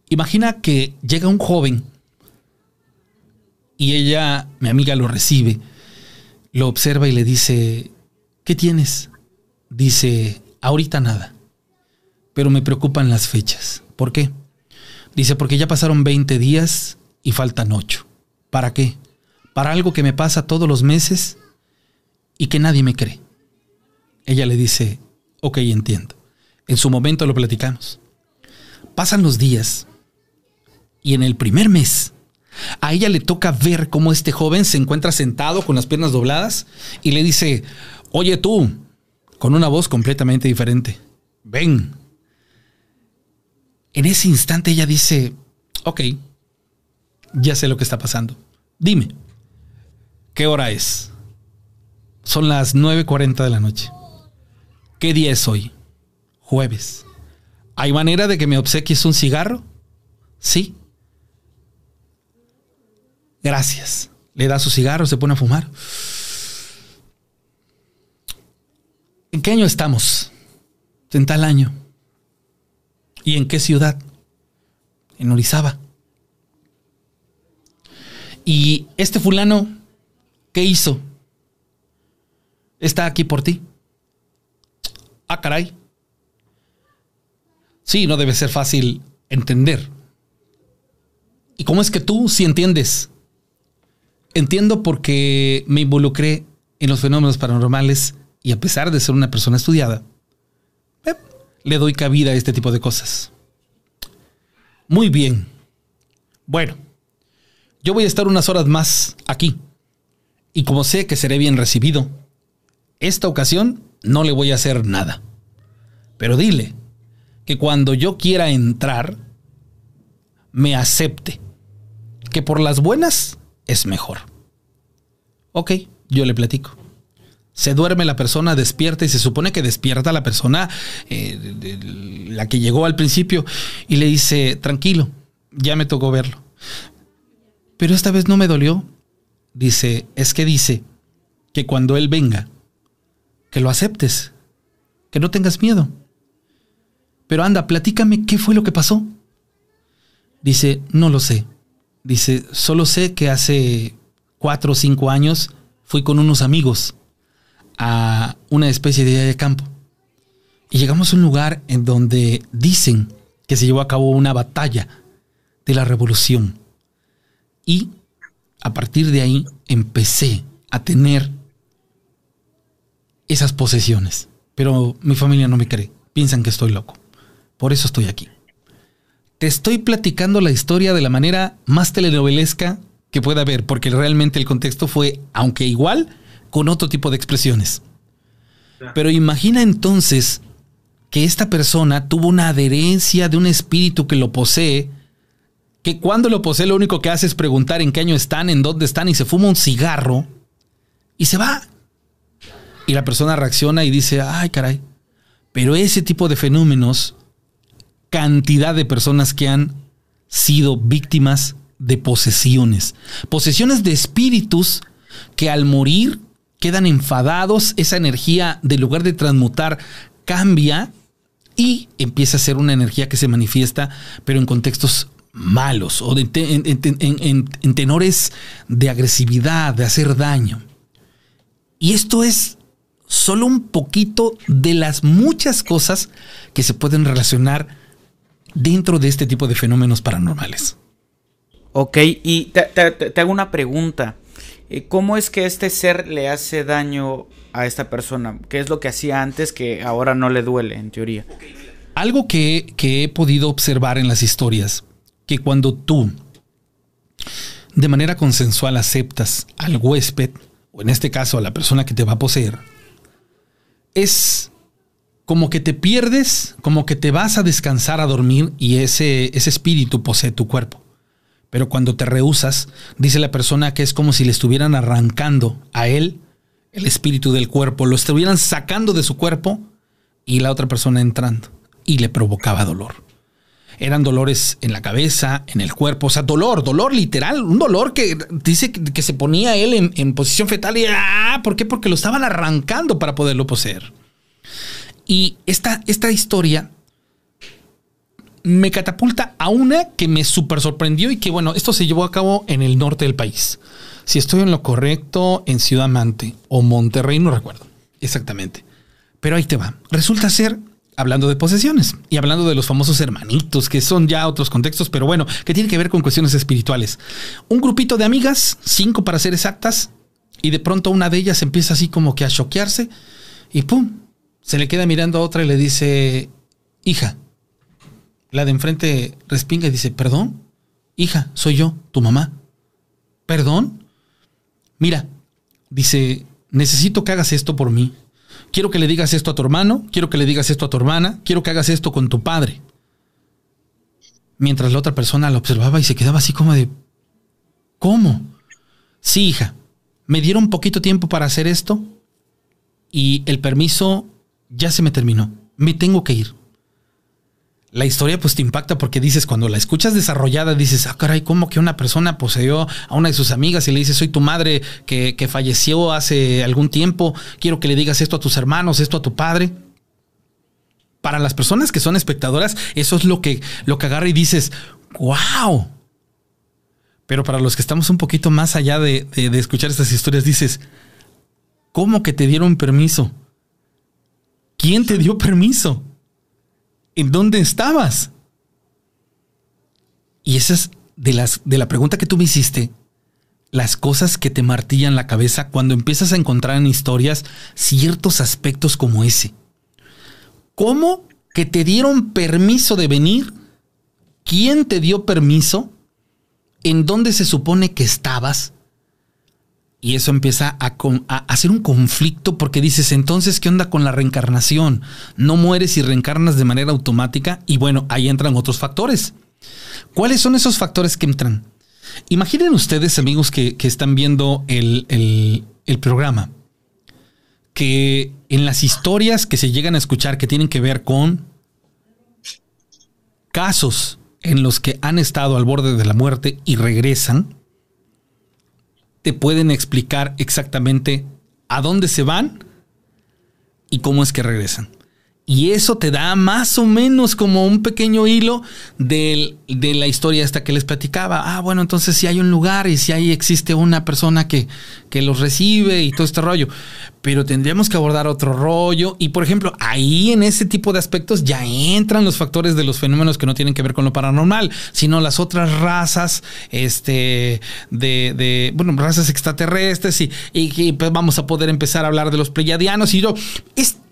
Imagina que llega un joven y ella, mi amiga, lo recibe, lo observa y le dice, ¿qué tienes? Dice, ahorita nada, pero me preocupan las fechas. ¿Por qué? Dice, porque ya pasaron 20 días y faltan 8. ¿Para qué? Para algo que me pasa todos los meses y que nadie me cree. Ella le dice, ok, entiendo. En su momento lo platicamos. Pasan los días y en el primer mes a ella le toca ver cómo este joven se encuentra sentado con las piernas dobladas y le dice, oye tú, con una voz completamente diferente, ven. En ese instante ella dice, ok, ya sé lo que está pasando. Dime, ¿qué hora es? Son las 9.40 de la noche. ¿Qué día es hoy? Jueves. ¿Hay manera de que me obsequies un cigarro? Sí. Gracias. Le da su cigarro, se pone a fumar. ¿En qué año estamos? En tal año. ¿Y en qué ciudad? En Orizaba. Y este fulano, ¿qué hizo? Está aquí por ti. Ah, caray. Sí, no debe ser fácil entender. ¿Y cómo es que tú sí entiendes? Entiendo porque me involucré en los fenómenos paranormales y a pesar de ser una persona estudiada, eh, le doy cabida a este tipo de cosas. Muy bien. Bueno, yo voy a estar unas horas más aquí. Y como sé que seré bien recibido, esta ocasión no le voy a hacer nada. Pero dile que cuando yo quiera entrar, me acepte. Que por las buenas es mejor. Ok, yo le platico. Se duerme la persona, despierta y se supone que despierta la persona, eh, la que llegó al principio, y le dice, tranquilo, ya me tocó verlo. Pero esta vez no me dolió. Dice, es que dice que cuando él venga, que lo aceptes, que no tengas miedo. Pero anda, platícame qué fue lo que pasó. Dice, no lo sé. Dice, solo sé que hace cuatro o cinco años fui con unos amigos a una especie de día de campo. Y llegamos a un lugar en donde dicen que se llevó a cabo una batalla de la revolución. Y a partir de ahí empecé a tener esas posesiones. Pero mi familia no me cree. Piensan que estoy loco. Por eso estoy aquí. Te estoy platicando la historia de la manera más telenovelesca que pueda haber, porque realmente el contexto fue, aunque igual, con otro tipo de expresiones. Pero imagina entonces que esta persona tuvo una adherencia de un espíritu que lo posee, que cuando lo posee lo único que hace es preguntar en qué año están, en dónde están y se fuma un cigarro y se va. Y la persona reacciona y dice, ay caray. Pero ese tipo de fenómenos, cantidad de personas que han sido víctimas de posesiones, posesiones de espíritus que al morir quedan enfadados, esa energía, de lugar de transmutar, cambia y empieza a ser una energía que se manifiesta, pero en contextos malos o en, tenores de agresividad, de hacer daño. Y esto es solo un poquito de las muchas cosas que se pueden relacionar dentro de este tipo de fenómenos paranormales. Ok, y te hago una pregunta. Eh, ¿Cómo es que este ser le hace daño a esta persona? ¿Qué es lo que hacía antes que ahora no le duele, en teoría? Algo que, he podido observar en las historias, que cuando tú de manera consensual aceptas al huésped, o en este caso a la persona que te va a poseer, es como que te pierdes, como que te vas a descansar a dormir y ese, ese espíritu posee tu cuerpo. Pero cuando te rehusas, dice la persona que es como si le estuvieran arrancando a él el espíritu del cuerpo, lo estuvieran sacando de su cuerpo y la otra persona entrando y le provocaba dolor. Eran dolores en la cabeza, en el cuerpo, o sea, dolor, dolor literal, un dolor que dice que, se ponía él en, posición fetal y ¡ah! ¿Por qué? Porque lo estaban arrancando para poderlo poseer. Y esta, esta historia me catapulta a una que me súper sorprendió y que, bueno, esto se llevó a cabo en el norte del país. Si estoy en lo correcto, en Ciudad Mante o Monterrey, no recuerdo exactamente. Pero ahí te va. Resulta ser, hablando de posesiones y hablando de los famosos hermanitos, que son ya otros contextos, pero bueno, que tiene que ver con cuestiones espirituales. Un grupito de amigas, cinco para ser exactas, y de pronto una de ellas empieza así como que a choquearse y ¡pum! Se le queda mirando a otra y le dice, hija, la de enfrente respinga y dice, perdón, hija, soy yo, tu mamá. ¿Perdón? Mira, dice, necesito que hagas esto por mí. Quiero que le digas esto a tu hermano, quiero que le digas esto a tu hermana, quiero que hagas esto con tu padre. Mientras la otra persona la observaba y se quedaba así como de, ¿cómo? Sí, hija, me dieron poquito tiempo para hacer esto y el permiso ya se me terminó. Me tengo que ir la historia pues te impacta porque dices, cuando la escuchas desarrollada, dices, ah, caray, ¿cómo que una persona poseyó a una de sus amigas y le dice, soy tu madre que, falleció hace algún tiempo, quiero que le digas esto a tus hermanos, esto a tu padre? Para las personas que son espectadoras, eso es lo que, lo que agarra y dices, wow. Pero para los que estamos un poquito más allá de, de escuchar estas historias, dices, ¿cómo que te dieron permiso? ¿Quién te dio permiso? ¿en dónde estabas? Y esa es de, las, de la pregunta que tú me hiciste, las cosas que te martillan la cabeza cuando empiezas a encontrar en historias ciertos aspectos como ese. ¿Cómo que te dieron permiso de venir? ¿Quién te dio permiso? ¿En dónde se supone que estabas? Y eso empieza a, hacer un conflicto porque dices, entonces, ¿qué onda con la reencarnación? No mueres y reencarnas de manera automática y bueno, ahí entran otros factores. ¿Cuáles son esos factores que entran? Imaginen ustedes, amigos que, están viendo el, el programa, que en las historias que se llegan a escuchar que tienen que ver con casos en los que han estado al borde de la muerte y regresan, te pueden explicar exactamente a dónde se van y cómo es que regresan. Y eso te da más o menos como un pequeño hilo de, la historia esta que les platicaba. Ah, bueno, entonces si hay un lugar y si ahí existe una persona que, que los recibe y todo este rollo. Pero tendríamos que abordar otro rollo. Y por ejemplo, ahí en ese tipo de aspectos ya entran los factores de los fenómenos que no tienen que ver con lo paranormal, sino las otras razas, este, de, de bueno, razas extraterrestres y, y, pues vamos a poder empezar a hablar de los pleyadianos. Y yo,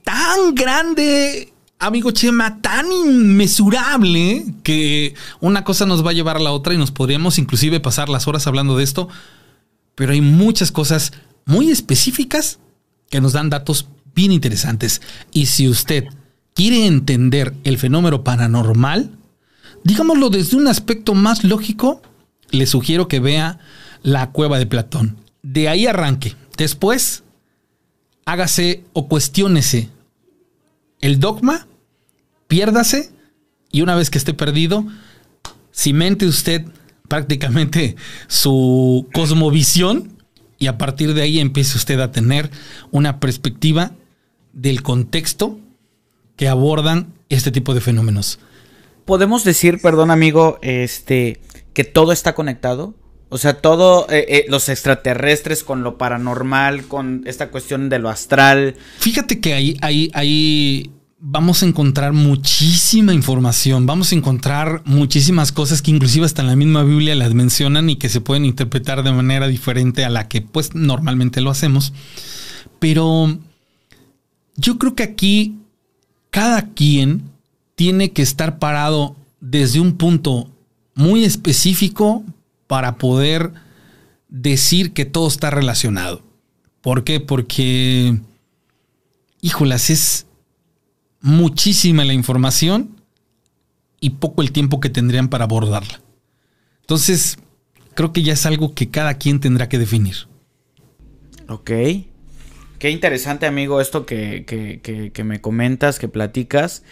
tan grande amigo Chema, tan inmesurable que una cosa nos va a llevar a la otra y nos podríamos inclusive pasar las horas hablando de esto, pero hay muchas cosas muy específicas que nos dan datos bien interesantes. Y si usted quiere entender el fenómeno paranormal, digámoslo desde un aspecto más lógico, le sugiero que vea la cueva de Platón. De ahí arranque. Después, hágase o cuestiónese el dogma, piérdase y una vez que esté perdido, cimente usted prácticamente su cosmovisión y a partir de ahí empiece usted a tener una perspectiva del contexto que abordan este tipo de fenómenos. Podemos decir, perdón amigo, este, que todo está conectado. O sea, todo, eh, eh, los extraterrestres con lo paranormal, con esta cuestión de lo astral. Fíjate que ahí, ahí, ahí vamos a encontrar muchísima información, vamos a encontrar muchísimas cosas que inclusive hasta en la misma Biblia las mencionan y que se pueden interpretar de manera diferente a la que pues normalmente lo hacemos. Pero yo creo que aquí cada quien tiene que estar parado desde un punto muy específico para poder decir que todo está relacionado. ¿Por qué? Porque, híjolas, es muchísima la información y poco el tiempo que tendrían para abordarla. Entonces, creo que ya es algo que cada quien tendrá que definir. Ok. Qué interesante, amigo, esto que, que, me comentas, que platicas.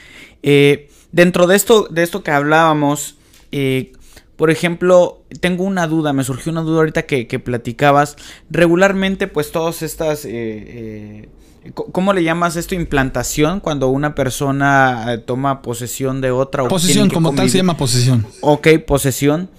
Eh, dentro de esto, de esto que hablábamos, eh, por ejemplo, tengo una duda, me surgió una duda ahorita que, platicabas. Regularmente, pues todas estas... Eh, eh, ¿Cómo le llamas esto? Implantación, cuando una persona eh, toma posesión de otra. O posesión, como tal se llama posesión. Ok, posesión.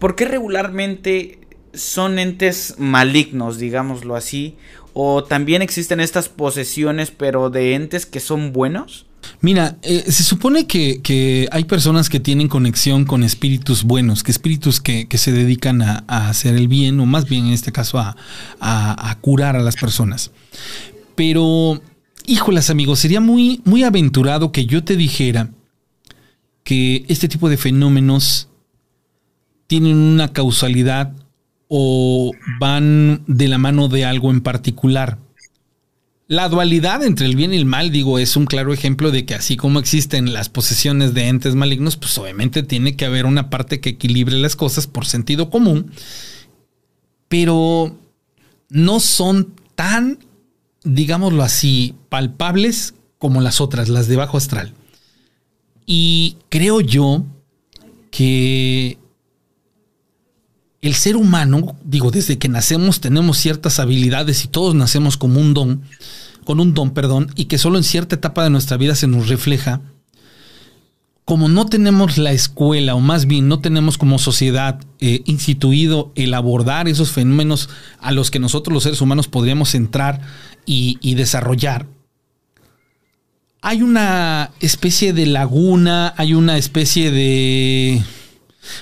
¿Por qué regularmente son entes malignos, digámoslo así? ¿O también existen estas posesiones, pero de entes que son buenos? Mira, eh, se supone que, hay personas que tienen conexión con espíritus buenos, que espíritus que, se dedican a, hacer el bien, o más bien en este caso a, curar a las personas. Pero, híjolas amigos, sería muy, muy aventurado que yo te dijera que este tipo de fenómenos tienen una causalidad o van de la mano de algo en particular. La dualidad entre el bien y el mal, digo, es un claro ejemplo de que así como existen las posesiones de entes malignos, pues obviamente tiene que haber una parte que equilibre las cosas por sentido común, pero no son tan, digámoslo así, palpables como las otras, las de bajo astral. Y creo yo que el ser humano, digo, desde que nacemos tenemos ciertas habilidades y todos nacemos como un don, con un don, perdón, y que solo en cierta etapa de nuestra vida se nos refleja, como no tenemos la escuela, o más bien no tenemos como sociedad eh, instituido el abordar esos fenómenos a los que nosotros los seres humanos podríamos entrar y, desarrollar, hay una especie de laguna, hay una especie de...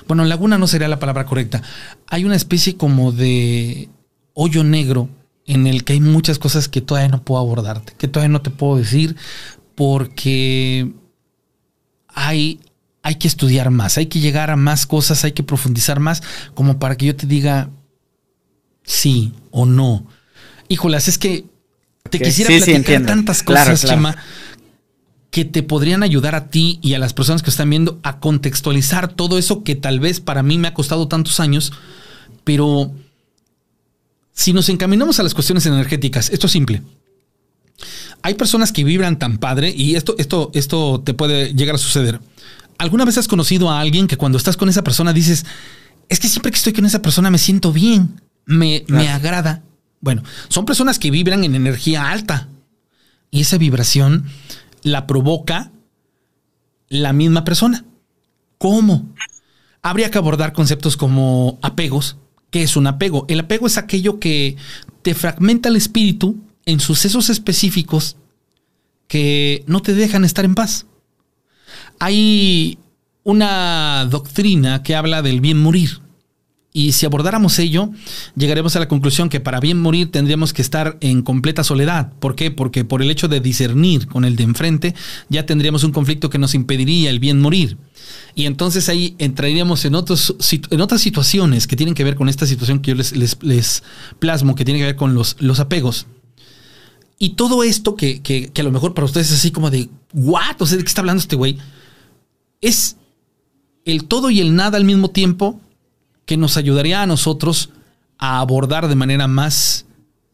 Bueno, laguna no sería la palabra correcta. Hay una especie como de hoyo negro en el que hay muchas cosas que todavía no puedo abordarte, que todavía no te puedo decir, porque hay, hay que estudiar más, hay que llegar a más cosas, hay que profundizar más, como para que yo te diga sí o no. Híjolas, es que te quisiera platicar tantas cosas, Chema, que te podrían ayudar a ti y a las personas que están viendo a contextualizar todo eso que tal vez para mí me ha costado tantos años, pero si nos encaminamos a las cuestiones energéticas, esto es simple. Hay personas que vibran tan padre y esto, esto, esto te puede llegar a suceder. ¿Alguna vez has conocido a alguien que cuando estás con esa persona dices, es que siempre que estoy con esa persona me siento bien, me, me agrada? Bueno, son personas que vibran en energía alta y esa vibración la provoca la misma persona. ¿Cómo? Habría que abordar conceptos como apegos, ¿Qué es un apego? El apego es aquello que te fragmenta el espíritu en sucesos específicos que no te dejan estar en paz. Hay una doctrina que habla del bien morir Y si abordáramos ello, llegaremos a la conclusión que para bien morir tendríamos que estar en completa soledad. ¿Por qué? Porque por el hecho de discernir con el de enfrente, ya tendríamos un conflicto que nos impediría el bien morir. Y entonces ahí entraríamos en, otros, en otras situaciones que tienen que ver con esta situación que yo les, plasmo, que tiene que ver con los, los apegos. Y todo esto que, que, que, a lo mejor para ustedes es así como de, ¿what? O sea, ¿de qué está hablando este güey? Es el todo y el nada al mismo tiempo que nos ayudaría a nosotros a abordar de manera más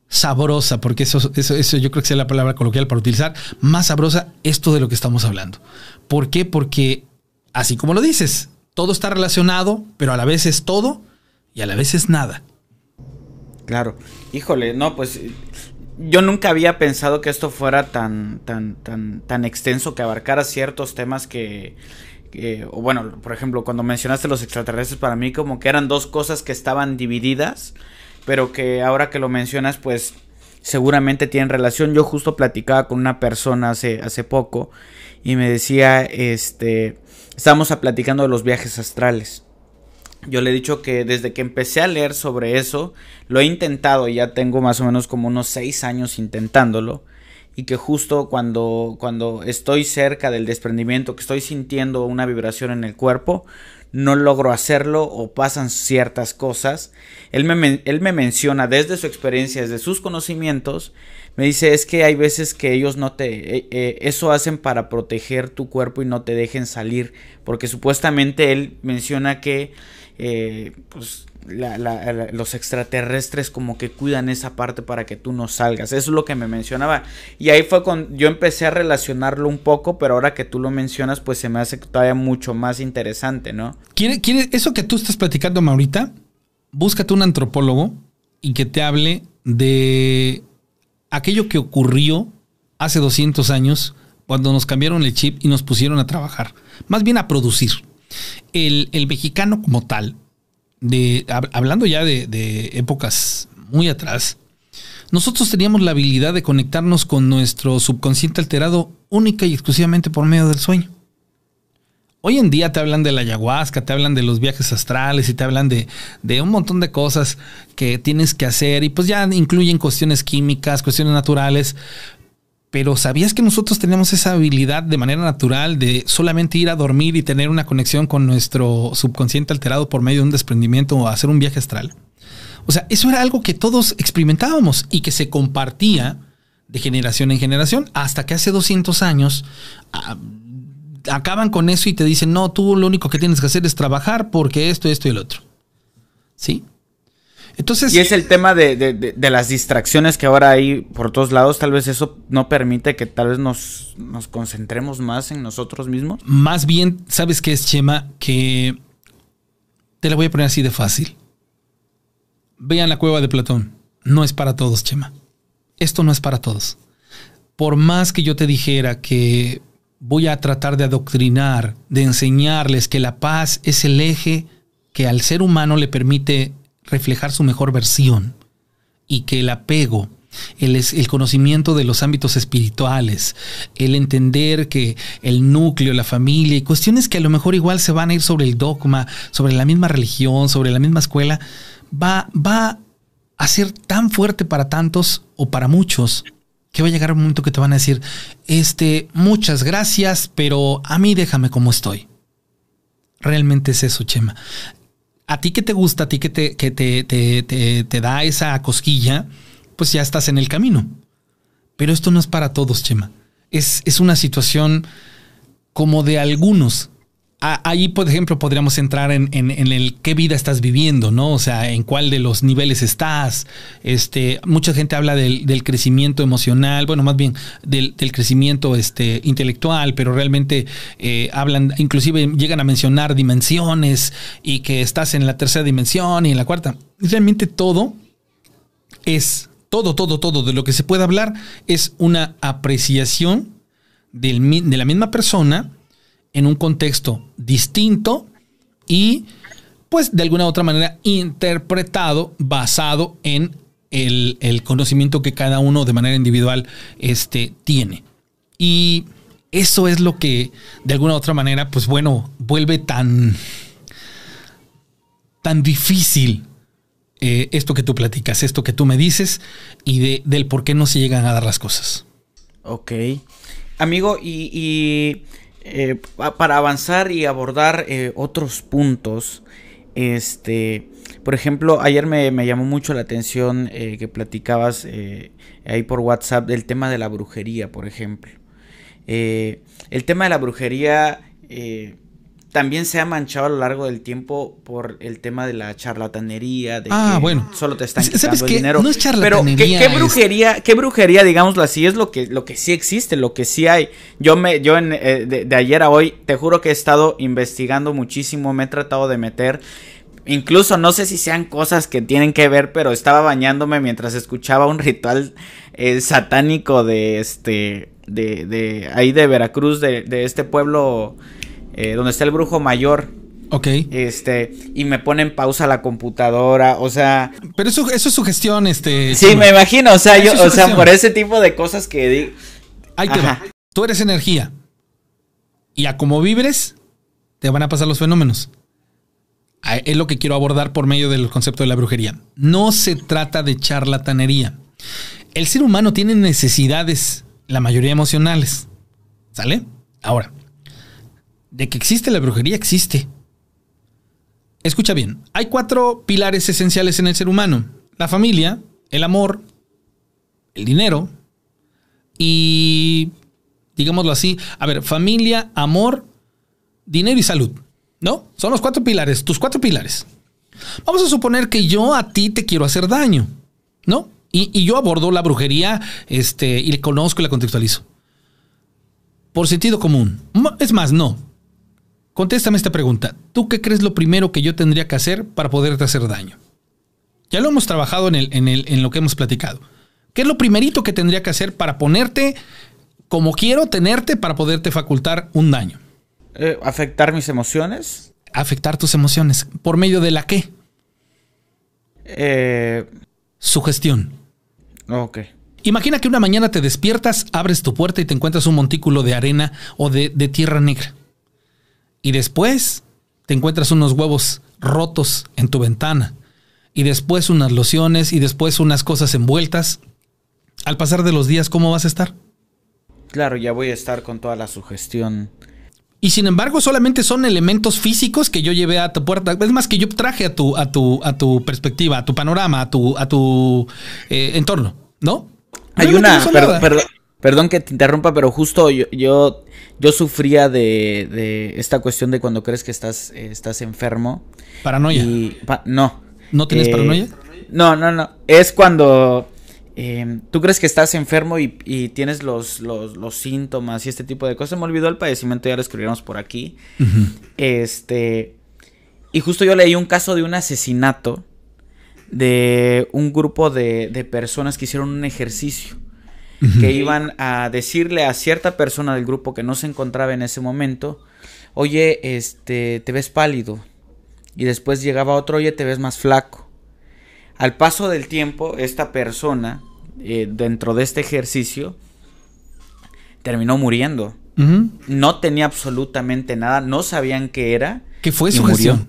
sabrosa, porque eso, eso, eso yo creo que sea la palabra coloquial para utilizar, más sabrosa esto de lo que estamos hablando. ¿Por qué? Porque, así como lo dices, todo está relacionado, pero a la vez es todo y a la vez es nada. Claro, híjole, no, pues yo nunca había pensado que esto fuera tan, tan, tan, tan extenso, que abarcara ciertos temas que, o bueno, por ejemplo, cuando mencionaste los extraterrestres, para mí como que eran dos cosas que estaban divididas, pero que ahora que lo mencionas, pues seguramente tienen relación. Yo justo platicaba con una persona hace, hace poco y me decía, este, estábamos platicando de los viajes astrales. Yo le he dicho que desde que empecé a leer sobre eso, lo he intentado, ya tengo más o menos como unos seis años intentándolo y que justo cuando, cuando estoy cerca del desprendimiento, que estoy sintiendo una vibración en el cuerpo, no logro hacerlo o pasan ciertas cosas. Él me, él me menciona desde su experiencia, desde sus conocimientos, me dice es que hay veces que ellos no te... Eh, eh, eso hacen para proteger tu cuerpo y no te dejen salir, porque supuestamente él menciona que eh, pues, los extraterrestres como que cuidan esa parte para que tú no salgas. Eso es lo que me mencionaba. Y ahí fue cuando yo empecé a relacionarlo un poco, pero ahora que tú lo mencionas, pues se me hace todavía mucho más interesante, ¿no? ¿Quiere, quiere, eso que tú estás platicando, Maurita, búscate un antropólogo y que te hable de aquello que ocurrió hace 200 años cuando nos cambiaron el chip y nos pusieron a trabajar, más bien a producir. El, el mexicano como tal, de, hablando ya de, épocas muy atrás, nosotros teníamos la habilidad de conectarnos con nuestro subconsciente alterado única y exclusivamente por medio del sueño. Hoy en día te hablan de la ayahuasca, te hablan de los viajes astrales y te hablan de, de, un montón de cosas que tienes que hacer y pues ya incluyen cuestiones químicas, cuestiones naturales, pero ¿sabías que nosotros tenemos esa habilidad de manera natural de solamente ir a dormir y tener una conexión con nuestro subconsciente alterado por medio de un desprendimiento o hacer un viaje astral? O sea, eso era algo que todos experimentábamos y que se compartía de generación en generación hasta que hace 200 años ah, acaban con eso y te dicen, no, tú lo único que tienes que hacer es trabajar porque esto, esto y el otro. ¿Sí? Y es el tema de, las distracciones que ahora hay por todos lados. Tal vez eso no permite que tal vez nos, nos concentremos más en nosotros mismos. Más bien, ¿sabes qué es, Chema? Que te la voy a poner así de fácil. Vean la cueva de Platón. No es para todos, Chema. Esto no es para todos. Por más que yo te dijera que voy a tratar de adoctrinar, de enseñarles que la paz es el eje que al ser humano le permite reflejar su mejor versión y que el apego, el, el, conocimiento de los ámbitos espirituales, el entender que el núcleo, la familia y cuestiones que a lo mejor igual se van a ir sobre el dogma, sobre la misma religión, sobre la misma escuela, va, va a ser tan fuerte para tantos o para muchos que va a llegar un momento que te van a decir, este, muchas gracias, pero a mí déjame como estoy. Realmente es eso, Chema a ti que te gusta, a ti que te, que te, te, da esa cosquilla, pues ya estás en el camino. Pero esto no es para todos, Chema. Es una situación como de algunos ahí, por ejemplo, podríamos entrar en, el qué vida estás viviendo, ¿no? O sea, en cuál de los niveles estás. Este, mucha gente habla del, crecimiento emocional, bueno, más bien del, crecimiento este, intelectual, pero realmente eh, hablan, inclusive llegan a mencionar dimensiones y que estás en la tercera dimensión y en la cuarta. Realmente todo es, todo, todo, todo de lo que se puede hablar es una apreciación de la misma persona en un contexto distinto y pues de alguna u otra manera interpretado basado en el, conocimiento que cada uno de manera individual este, tiene. Y eso es lo que de alguna u otra manera, pues bueno, vuelve tan, tan difícil eh, esto que tú platicas, esto que tú me dices y de, del por qué no se llegan a dar las cosas. Ok. Amigo, y, eh, para avanzar y abordar eh, otros puntos, este, por ejemplo, ayer me, llamó mucho la atención que platicabas ahí por WhatsApp del tema de la brujería, por ejemplo. el tema de la brujería también se ha manchado a lo largo del tiempo por el tema de la charlatanería, de ah, bueno. solo te están quitando el dinero. No es charlatanería. Pero ¿qué, brujería, qué brujería, digámoslo así, es lo que, lo que sí existe, lo que sí hay. Yo me, yo en, eh, de, ayer a hoy, te juro que he estado investigando muchísimo, me he tratado de meter. Incluso no sé si sean cosas que tienen que ver, pero estaba bañándome mientras escuchaba un ritual eh, satánico de este, de, de ahí de Veracruz, de, de este pueblo eh, donde está el brujo mayor. Ok. Este, y me pone en pausa la computadora, o sea. Pero eso, eso es su gestión, este. Sí, me imagino, o sea, yo, o sea, por ese tipo de cosas que digo. Ahí te va. Tú eres energía. Y a como vibres, te van a pasar los fenómenos. Es lo que quiero abordar por medio del concepto de la brujería. No se trata de charlatanería. El ser humano tiene necesidades, la mayoría emocionales. ¿Sale? Ahora, de que existe la brujería, existe. Escucha bien, hay cuatro pilares esenciales en el ser humano. La familia, el amor, el dinero y, digámoslo así, a ver, familia, amor, dinero y salud. ¿No? Son los cuatro pilares, tus cuatro pilares. Vamos a suponer que yo a ti te quiero hacer daño, ¿no? Y, yo abordo la brujería este, y le conozco y la contextualizo. Por sentido común. Es más, no. Contéstame esta pregunta. ¿Tú qué crees lo primero que yo tendría que hacer para poderte hacer daño? Ya lo hemos trabajado en, el, en, el, en lo que hemos platicado. ¿Qué es lo primerito que tendría que hacer para ponerte como quiero tenerte para poderte facultar un daño? Eh, ¿Afectar mis emociones? Afectar tus emociones. ¿Por medio de la qué? Eh... Sugestión. Ok. Imagina que una mañana te despiertas, abres tu puerta y te encuentras un montículo de arena o de, de tierra negra. Y después te encuentras unos huevos rotos en tu ventana. Y después unas lociones y después unas cosas envueltas. Al pasar de los días, ¿cómo vas a estar? Claro, ya voy a estar con toda la sugestión. Y sin embargo, solamente son elementos físicos que yo llevé a tu puerta. Es más que yo traje a tu, a tu, a tu perspectiva, a tu panorama, a tu, a tu eh, entorno, ¿no? Hay una, perdón que te interrumpa, pero justo yo, yo yo sufría de, esta cuestión de cuando crees que estás, eh, estás enfermo. ¿Paranoia? no. ¿No tienes eh, paranoia? No, no, no. Es cuando em, tú crees que estás enfermo y, tienes los, los, síntomas y este tipo de cosas. Me olvidó el padecimiento, ya lo escribimos por aquí. Este. Y justo yo leí un caso de un asesinato de un grupo de, de personas que hicieron un ejercicio que iban a decirle a cierta persona del grupo que no se encontraba en ese momento, oye, este, te ves pálido. Y después llegaba otro, oye, te ves más flaco. Al paso del tiempo, esta persona, eh, dentro de este ejercicio, terminó muriendo. No tenía absolutamente nada, no sabían qué era. Que fue su gestión.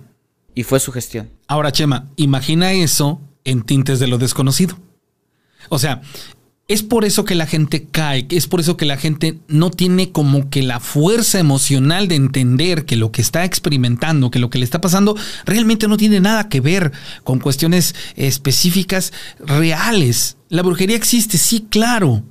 Y fue su gestión. Ahora, Chema, imagina eso en tintes de lo desconocido. O sea, es por eso que la gente cae, es por eso que la gente no tiene como que la fuerza emocional de entender que lo que está experimentando, que lo que le está pasando, realmente no tiene nada que ver con cuestiones específicas reales. La brujería existe, sí, claro,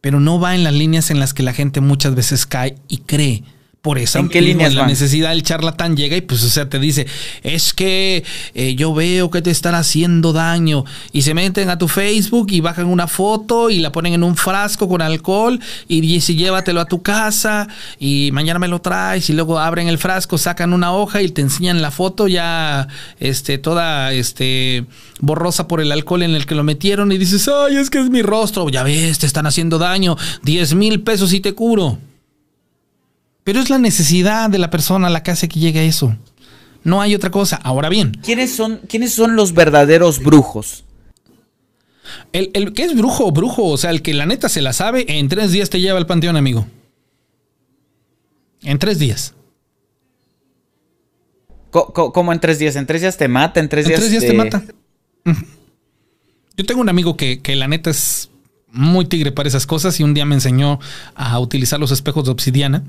pero no va en las líneas en las que la gente muchas veces cae y cree. Por eso ¿En qué líneas la necesidad el charlatán llega y pues o sea te dice, es que eh, yo veo que te están haciendo daño y se meten a tu Facebook y bajan una foto y la ponen en un frasco con alcohol y dice llévatelo a tu casa y mañana me lo traes y luego abren el frasco, sacan una hoja y te enseñan la foto ya este toda este borrosa por el alcohol en el que lo metieron y dices, ay, es que es mi rostro, ya ves, te están haciendo daño, 10 mil pesos y te curo. Pero es la necesidad de la persona la que hace que llegue a eso. No hay otra cosa. Ahora bien. ¿Quiénes son, ¿quiénes son los verdaderos brujos? El, el que es brujo brujo, o sea, el que la neta se la sabe, en tres días te lleva al panteón, amigo. En tres días. ¿Cómo en tres días? ¿En tres días te mata? ¿En tres en días, tres días te, mata? Yo tengo un amigo que, que la neta es muy tigre para esas cosas y un día me enseñó a utilizar los espejos de obsidiana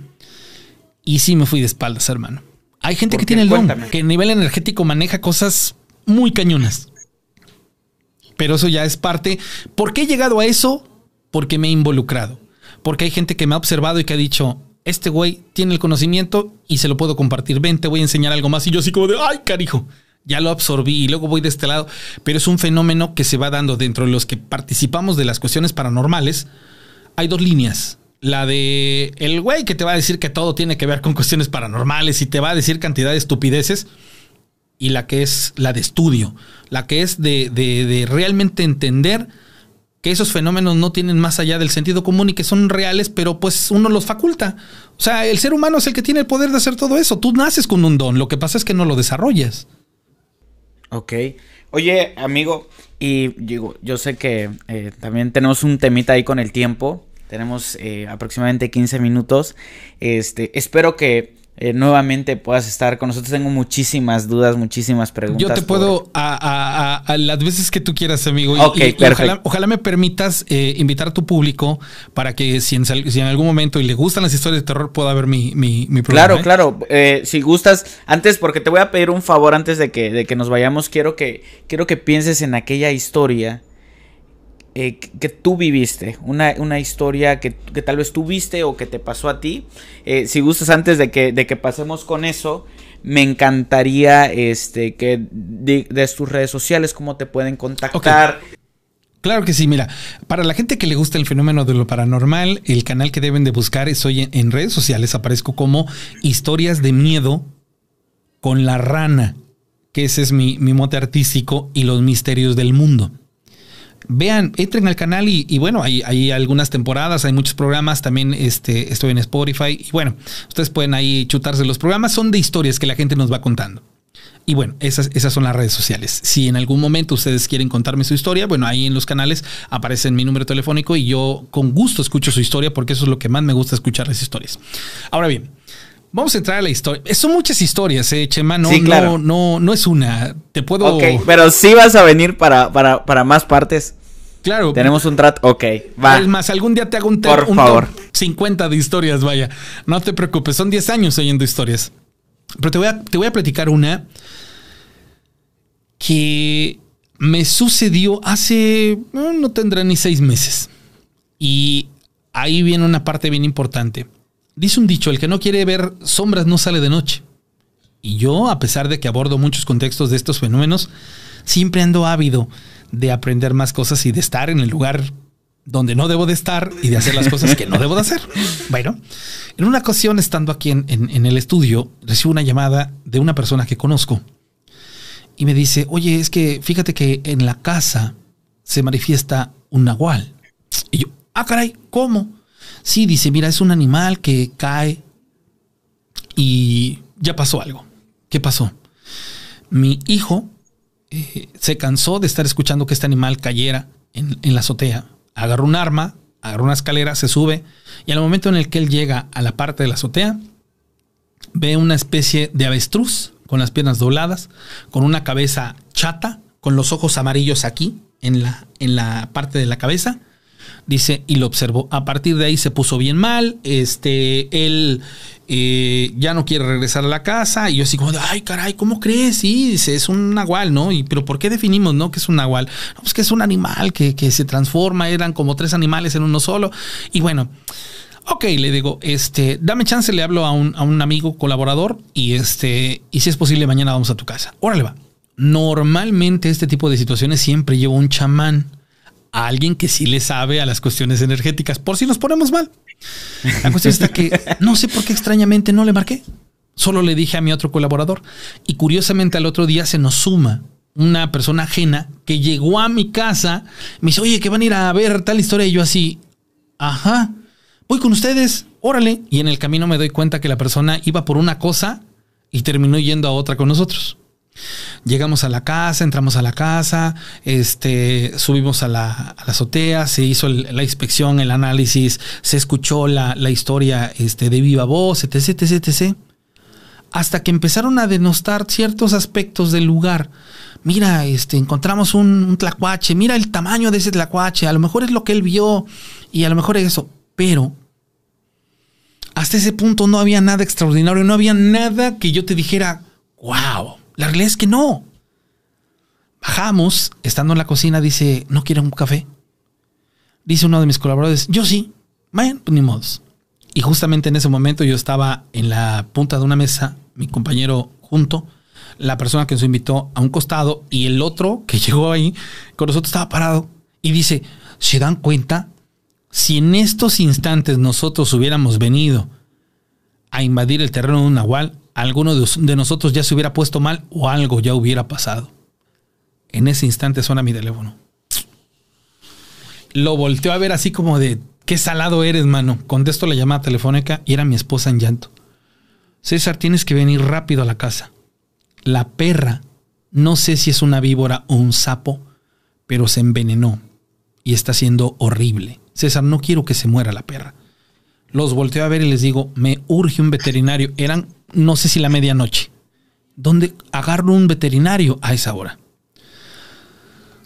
y sí me fui de espaldas, hermano. Hay gente que tiene el don, que a nivel energético maneja cosas muy cañonas. Pero eso ya es parte. ¿Por qué he llegado a eso? Porque me he involucrado. Porque hay gente que me ha observado y que ha dicho, este güey tiene el conocimiento y se lo puedo compartir. Ven, te voy a enseñar algo más. Y yo así como de, ay, carijo, ya lo absorbí y luego voy de este lado. Pero es un fenómeno que se va dando dentro de los que participamos de las cuestiones paranormales. Hay dos líneas. La de el güey que te va a decir que todo tiene que ver con cuestiones paranormales y te va a decir cantidad de estupideces. Y la que es la de estudio. La que es de, de, realmente entender que esos fenómenos no tienen más allá del sentido común y que son reales, pero pues uno los faculta. O sea, el ser humano es el que tiene el poder de hacer todo eso. Tú naces con un don, lo que pasa es que no lo desarrollas. Ok. Oye, amigo, y digo, yo sé que eh, también tenemos un temita ahí con el tiempo. Tenemos eh, aproximadamente 15 minutos. Este, espero que eh, nuevamente puedas estar con nosotros. Tengo muchísimas dudas, muchísimas preguntas. Yo te puedo a, las veces que tú quieras, amigo. Ok, perfecto. ojalá, me permitas eh, invitar a tu público para que si en, si en, algún momento y le gustan las historias de terror pueda ver mi, mi, programa. Claro, ¿eh? claro. si gustas, antes, porque te voy a pedir un favor antes de que, de que nos vayamos, quiero que, quiero que pienses en aquella historia eh, que tú viviste, una, historia que, tal vez tú viste o que te pasó a ti. Eh, si gustas, antes de que, de que pasemos con eso, me encantaría este, que de, tus redes sociales, cómo te pueden contactar. Claro que sí, mira, para la gente que le gusta el fenómeno de lo paranormal, el canal que deben de buscar es hoy en, redes sociales, aparezco como historias de miedo con la rana, que ese es mi, mi mote artístico y los misterios del mundo vean, entren al canal y, bueno, hay, algunas temporadas, hay muchos programas, también este, estoy en Spotify y bueno, ustedes pueden ahí chutarse los programas, son de historias que la gente nos va contando. Y bueno, esas, esas son las redes sociales. Si en algún momento ustedes quieren contarme su historia, bueno, ahí en los canales aparece mi número telefónico y yo con gusto escucho su historia porque eso es lo que más me gusta escuchar las historias. Ahora bien, Vamos a entrar a la historia. Son muchas historias, eh, Chema. No, no, no, no es una. Te puedo. Ok, pero sí vas a venir para, para, para más partes. Claro. Tenemos un trato. Ok, va. Es más, algún día te hago un, Por favor. 50 de historias, vaya. No te preocupes, son 10 años oyendo historias. Pero te voy a, te voy a platicar una que me sucedió hace. No, no tendrá ni seis meses. Y ahí viene una parte bien importante. Dice un dicho, el que no quiere ver sombras no sale de noche. Y yo, a pesar de que abordo muchos contextos de estos fenómenos, siempre ando ávido de aprender más cosas y de estar en el lugar donde no debo de estar y de hacer las cosas que no debo de hacer. Bueno, en una ocasión estando aquí en, en, el estudio, recibo una llamada de una persona que conozco y me dice, oye, es que fíjate que en la casa se manifiesta un nahual. Y yo, ah, caray, ¿cómo? Sí, dice, mira, es un animal que cae y ya pasó algo. ¿Qué pasó? Mi hijo eh, se cansó de estar escuchando que este animal cayera en, la azotea. Agarró un arma, agarró una escalera, se sube y al momento en el que él llega a la parte de la azotea, ve una especie de avestruz con las piernas dobladas, con una cabeza chata, con los ojos amarillos aquí en la, en la parte de la cabeza Dice, y lo observó. A partir de ahí se puso bien mal. Este, él eh, ya no quiere regresar a la casa. Y yo así como de, ay, caray, ¿cómo crees? Sí, dice, es un nahual, ¿no? Y, pero ¿por qué definimos, no? Que es un nahual. No, pues que es un animal que, que se transforma. Eran como tres animales en uno solo. Y bueno. Ok, le digo, este, dame chance, le hablo a un, a un amigo colaborador y este, y si es posible, mañana vamos a tu casa. Órale va. Normalmente este tipo de situaciones siempre lleva un chamán a alguien que sí le sabe a las cuestiones energéticas, por si nos ponemos mal. La cuestión está que no sé por qué extrañamente no le marqué. Solo le dije a mi otro colaborador. Y curiosamente al otro día se nos suma una persona ajena que llegó a mi casa. Me dice, oye, que van a ir a ver tal historia. Y yo así, ajá, voy con ustedes, órale. Y en el camino me doy cuenta que la persona iba por una cosa y terminó yendo a otra con nosotros. Llegamos a la casa, entramos a la casa, este, subimos a la, azotea, se hizo la inspección, el análisis, se escuchó la, historia este, de viva voz, etc, etc, etc. hasta que empezaron a denostar ciertos aspectos del lugar. Mira, este, encontramos un, un, tlacuache, mira el tamaño de ese tlacuache, a lo mejor es lo que él vio y a lo mejor es eso, pero hasta ese punto no había nada extraordinario, no había nada que yo te dijera, wow, la realidad es que no. Bajamos, estando en la cocina, dice, ¿no quieren un café? Dice uno de mis colaboradores, yo sí, bueno, pues ni modos. Y justamente en ese momento yo estaba en la punta de una mesa, mi compañero junto, la persona que nos invitó a un costado y el otro que llegó ahí con nosotros estaba parado y dice, ¿se dan cuenta? Si en estos instantes nosotros hubiéramos venido a invadir el terreno de un nahual, alguno de nosotros ya se hubiera puesto mal o algo ya hubiera pasado. En ese instante suena mi teléfono. Lo volteó a ver así como de, qué salado eres, mano. Contesto la llamada telefónica y era mi esposa en llanto. César, tienes que venir rápido a la casa. La perra, no sé si es una víbora o un sapo, pero se envenenó y está siendo horrible. César, no quiero que se muera la perra. Los volteo a ver y les digo, me urge un veterinario. Eran, no sé si la medianoche. ¿Dónde agarro un veterinario a esa hora?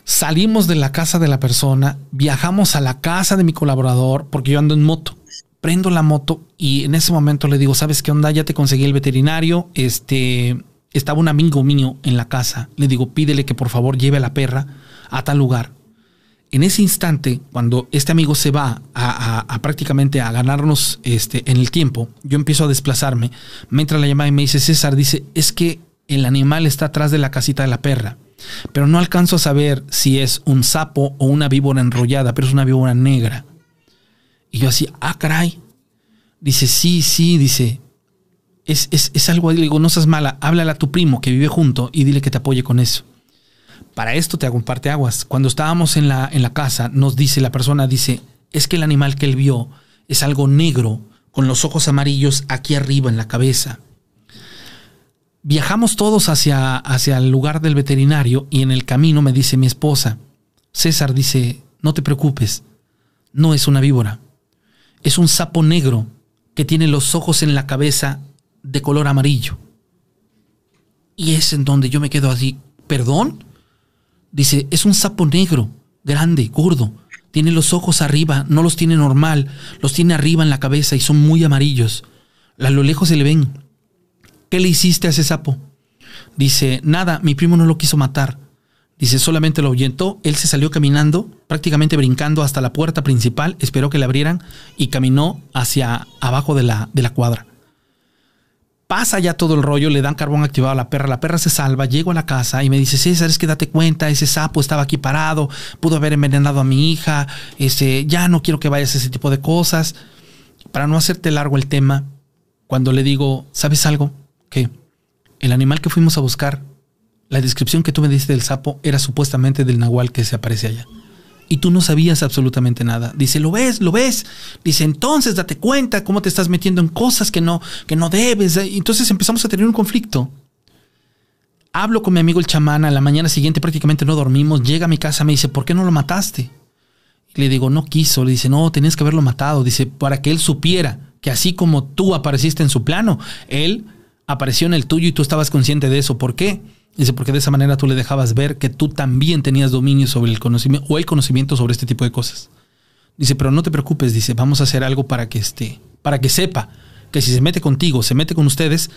Salimos de la casa de la persona, viajamos a la casa de mi colaborador, porque yo ando en moto. Prendo la moto y en ese momento le digo, ¿sabes qué onda? Ya te conseguí el veterinario. Este, estaba un amigo mío en la casa. Le digo, pídele que por favor lleve a la perra a tal lugar. En ese instante, cuando este amigo se va a, prácticamente a ganarnos este, en el tiempo, yo empiezo a desplazarme. Me entra la llamada y me dice, César, dice, es que el animal está atrás de la casita de la perra pero no alcanzo a saber si es un sapo o una víbora enrollada, pero es una víbora negra. Y yo así, ah, caray. Dice, sí, sí, dice, es, es, es algo, digo, no seas mala, háblale a tu primo que vive junto y dile que te apoye con eso. Para esto te hago un parte aguas. Cuando estábamos en la, en la casa, nos dice la persona, dice, es que el animal que él vio es algo negro, con los ojos amarillos aquí arriba en la cabeza. Viajamos todos hacia, hacia el lugar del veterinario y en el camino me dice mi esposa, César dice, no te preocupes, no es una víbora, es un sapo negro que tiene los ojos en la cabeza de color amarillo. Y es en donde yo me quedo así, ¿perdón? Dice, es un sapo negro, grande, gordo, tiene los ojos arriba, no los tiene normal, los tiene arriba en la cabeza y son muy amarillos. A lo lejos se le ven ¿Qué le hiciste a ese sapo? Dice, nada, mi primo no lo quiso matar. Dice, solamente lo ahuyentó, él se salió caminando, prácticamente brincando hasta la puerta principal, esperó que le abrieran y caminó hacia abajo de la, de la cuadra. Pasa ya todo el rollo, le dan carbón activado a la perra, la perra se salva, llego a la casa y me dice, César, es que date cuenta, ese sapo estaba aquí parado, pudo haber envenenado a mi hija, este, ya no quiero que vayas a ese tipo de cosas. Para no hacerte largo el tema, cuando le digo, ¿sabes algo? que el animal que fuimos a buscar, la descripción que tú me diste del sapo era supuestamente del nahual que se aparece allá. Y tú no sabías absolutamente nada. Dice, ¿lo ves? ¿Lo ves? Dice, entonces date cuenta cómo te estás metiendo en cosas que no, que no debes. Entonces empezamos a tener un conflicto. Hablo con mi amigo el chamán, a la mañana siguiente prácticamente no dormimos, llega a mi casa, me dice, ¿por qué no lo mataste? Le digo, no quiso, le dice, no, tenías que haberlo matado, dice, para que él supiera que así como tú apareciste en su plano, él apareció en el tuyo y tú estabas consciente de eso. ¿Por qué? Dice, porque de esa manera tú le dejabas ver que tú también tenías dominio sobre el conocimiento o el conocimiento sobre este tipo de cosas. Dice, pero no te preocupes, dice, vamos a hacer algo para que esté, para que sepa que si se mete contigo, se mete con ustedes,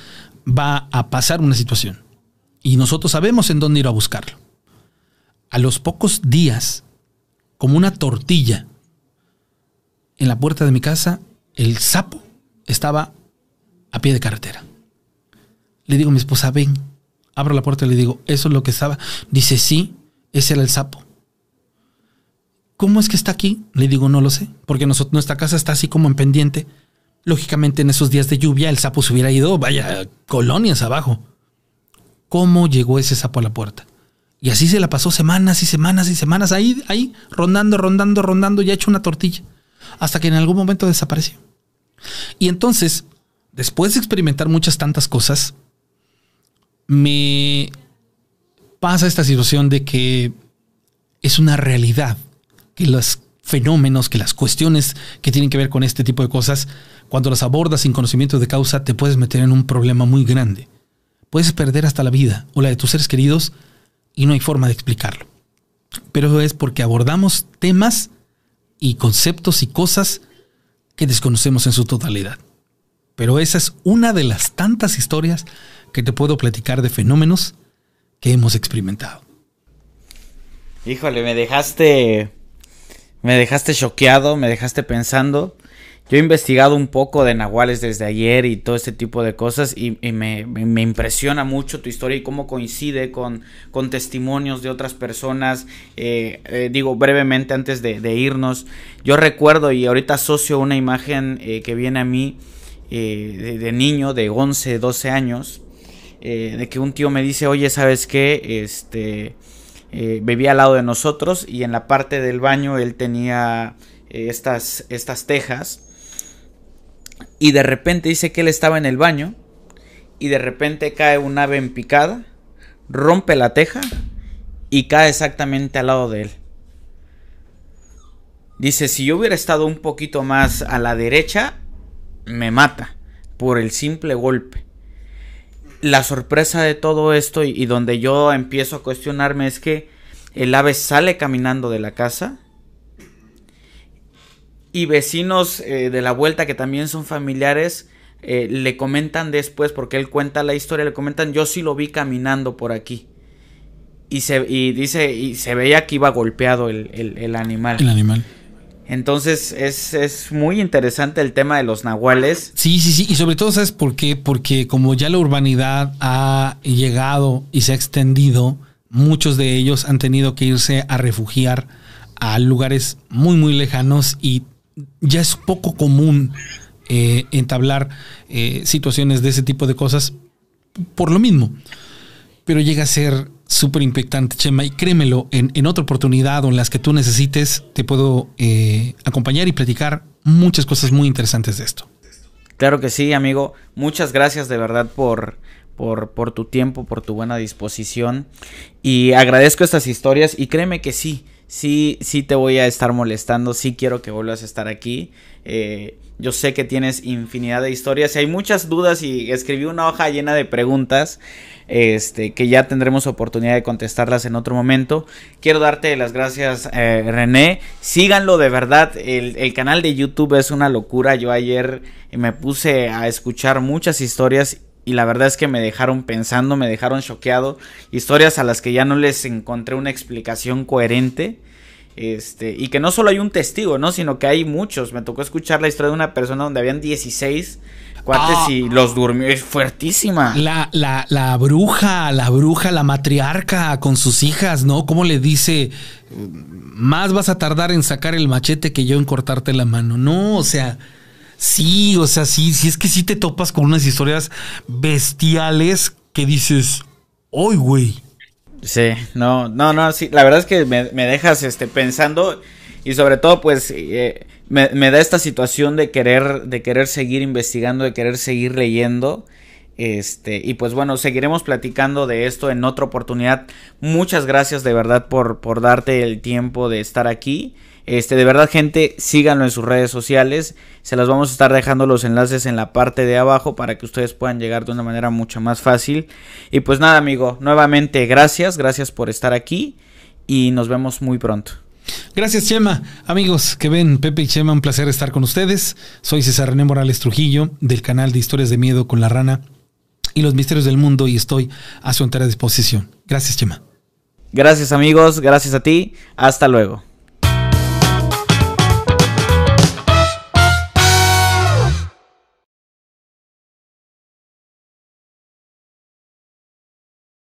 va a pasar una situación. Y nosotros sabemos en dónde ir a buscarlo. A los pocos días, como una tortilla, en la puerta de mi casa, el sapo estaba a pie de carretera. Le digo a mi esposa, ven. Abro la puerta y le digo, ¿eso es lo que estaba? Dice, sí, ese era el sapo. ¿Cómo es que está aquí? Le digo, no lo sé, porque nuestra casa está así como en pendiente. Lógicamente en esos días de lluvia el sapo se hubiera ido, vaya, colonias abajo. ¿Cómo llegó ese sapo a la puerta? Y así se la pasó semanas y semanas y semanas ahí, ahí, rondando, rondando, rondando, ya hecho una tortilla. Hasta que en algún momento desapareció. Y entonces, después de experimentar muchas tantas cosas, me pasa esta situación de que es una realidad que los fenómenos, que las cuestiones que tienen que ver con este tipo de cosas cuando las abordas sin conocimiento de causa, te puedes meter en un problema muy grande. Puedes perder hasta la vida o la de tus seres queridos y no hay forma de explicarlo. Pero eso es porque abordamos temas y conceptos y cosas que desconocemos en su totalidad. Pero esa es una de las tantas historias que te puedo platicar de fenómenos que hemos experimentado. Híjole, me dejaste. Me dejaste choqueado, me dejaste pensando. Yo he investigado un poco de nahuales desde ayer y todo este tipo de cosas y, me, impresiona mucho tu historia y cómo coincide con, con testimonios de otras personas. Eh, eh, digo brevemente antes de, irnos, yo recuerdo y ahorita asocio una imagen eh, que viene a mí de, niño de 11, 12 años, de que un tío me dice, oye, ¿sabes qué? Este, bebía al lado de nosotros y en la parte del baño él tenía estas, estas tejas y de repente dice que él estaba en el baño y de repente cae un ave en picada, rompe la teja y cae exactamente al lado de él. Dice, si yo hubiera estado un poquito más a la derecha, me mata por el simple golpe. La sorpresa de todo esto y, donde yo empiezo a cuestionarme es que el ave sale caminando de la casa y vecinos eh, de la vuelta que también son familiares eh, le comentan después, porque él cuenta la historia, le comentan, yo sí lo vi caminando por aquí. Y, se, y dice, y se veía que iba golpeado el, el, animal. El animal. Entonces es, es, muy interesante el tema de los nahuales. Sí, sí, sí. Y sobre todo, ¿sabes por qué? Porque como ya la urbanidad ha llegado y se ha extendido, muchos de ellos han tenido que irse a refugiar a lugares muy, muy lejanos y ya es poco común eh, entablar eh, situaciones de ese tipo de cosas por lo mismo. Pero llega a ser súper impactante, Chema, y créemelo, en, otra oportunidad o en las que tú necesites, te puedo eh, acompañar y platicar muchas cosas muy interesantes de esto. Claro que sí, amigo. Muchas gracias de verdad por, por, por tu tiempo, por tu buena disposición. Y agradezco estas historias y créeme que sí, sí, sí te voy a estar molestando, sí quiero que vuelvas a estar aquí. Eh, yo sé que tienes infinidad de historias y hay muchas dudas y escribí una hoja llena de preguntas este, que ya tendremos oportunidad de contestarlas en otro momento. Quiero darte las gracias, eh, René. Síganlo de verdad. El, el, canal de YouTube es una locura. Yo ayer me puse a escuchar muchas historias y la verdad es que me dejaron pensando, me dejaron choqueado, historias a las que ya no les encontré una explicación coherente. Este, y que no solo hay un testigo, ¿no? Sino que hay muchos. Me tocó escuchar la historia de una persona donde habían 16 cuates ah. y los durmió. Es fuertísima. La, la, la bruja, la bruja, la matriarca con sus hijas, ¿no? ¿Cómo le dice? Más vas a tardar en sacar el machete que yo en cortarte la mano. No, o sea, Sí, o sea, sí, sí es que sí te topas con unas historias bestiales que dices, ¡ay, güey! Sí, no, no, no, sí, la verdad es que me, dejas este, pensando y sobre todo pues eh, me, me, da esta situación de querer, de querer seguir investigando, de querer seguir leyendo. Este, y pues bueno, seguiremos platicando de esto en otra oportunidad. Muchas gracias de verdad por, por darte el tiempo de estar aquí. Este, de verdad, gente, síganlo en sus redes sociales. Se las vamos a estar dejando los enlaces en la parte de abajo para que ustedes puedan llegar de una manera mucho más fácil. Y pues nada, amigo, nuevamente gracias, gracias por estar aquí y nos vemos muy pronto. Gracias, Chema. Amigos que ven, Pepe y Chema, un placer estar con ustedes. Soy César René Morales Trujillo, del canal de Historias de Miedo con la Rana y los Misterios del Mundo, y estoy a su entera disposición. Gracias, Chema. Gracias, amigos. Gracias a ti. Hasta luego.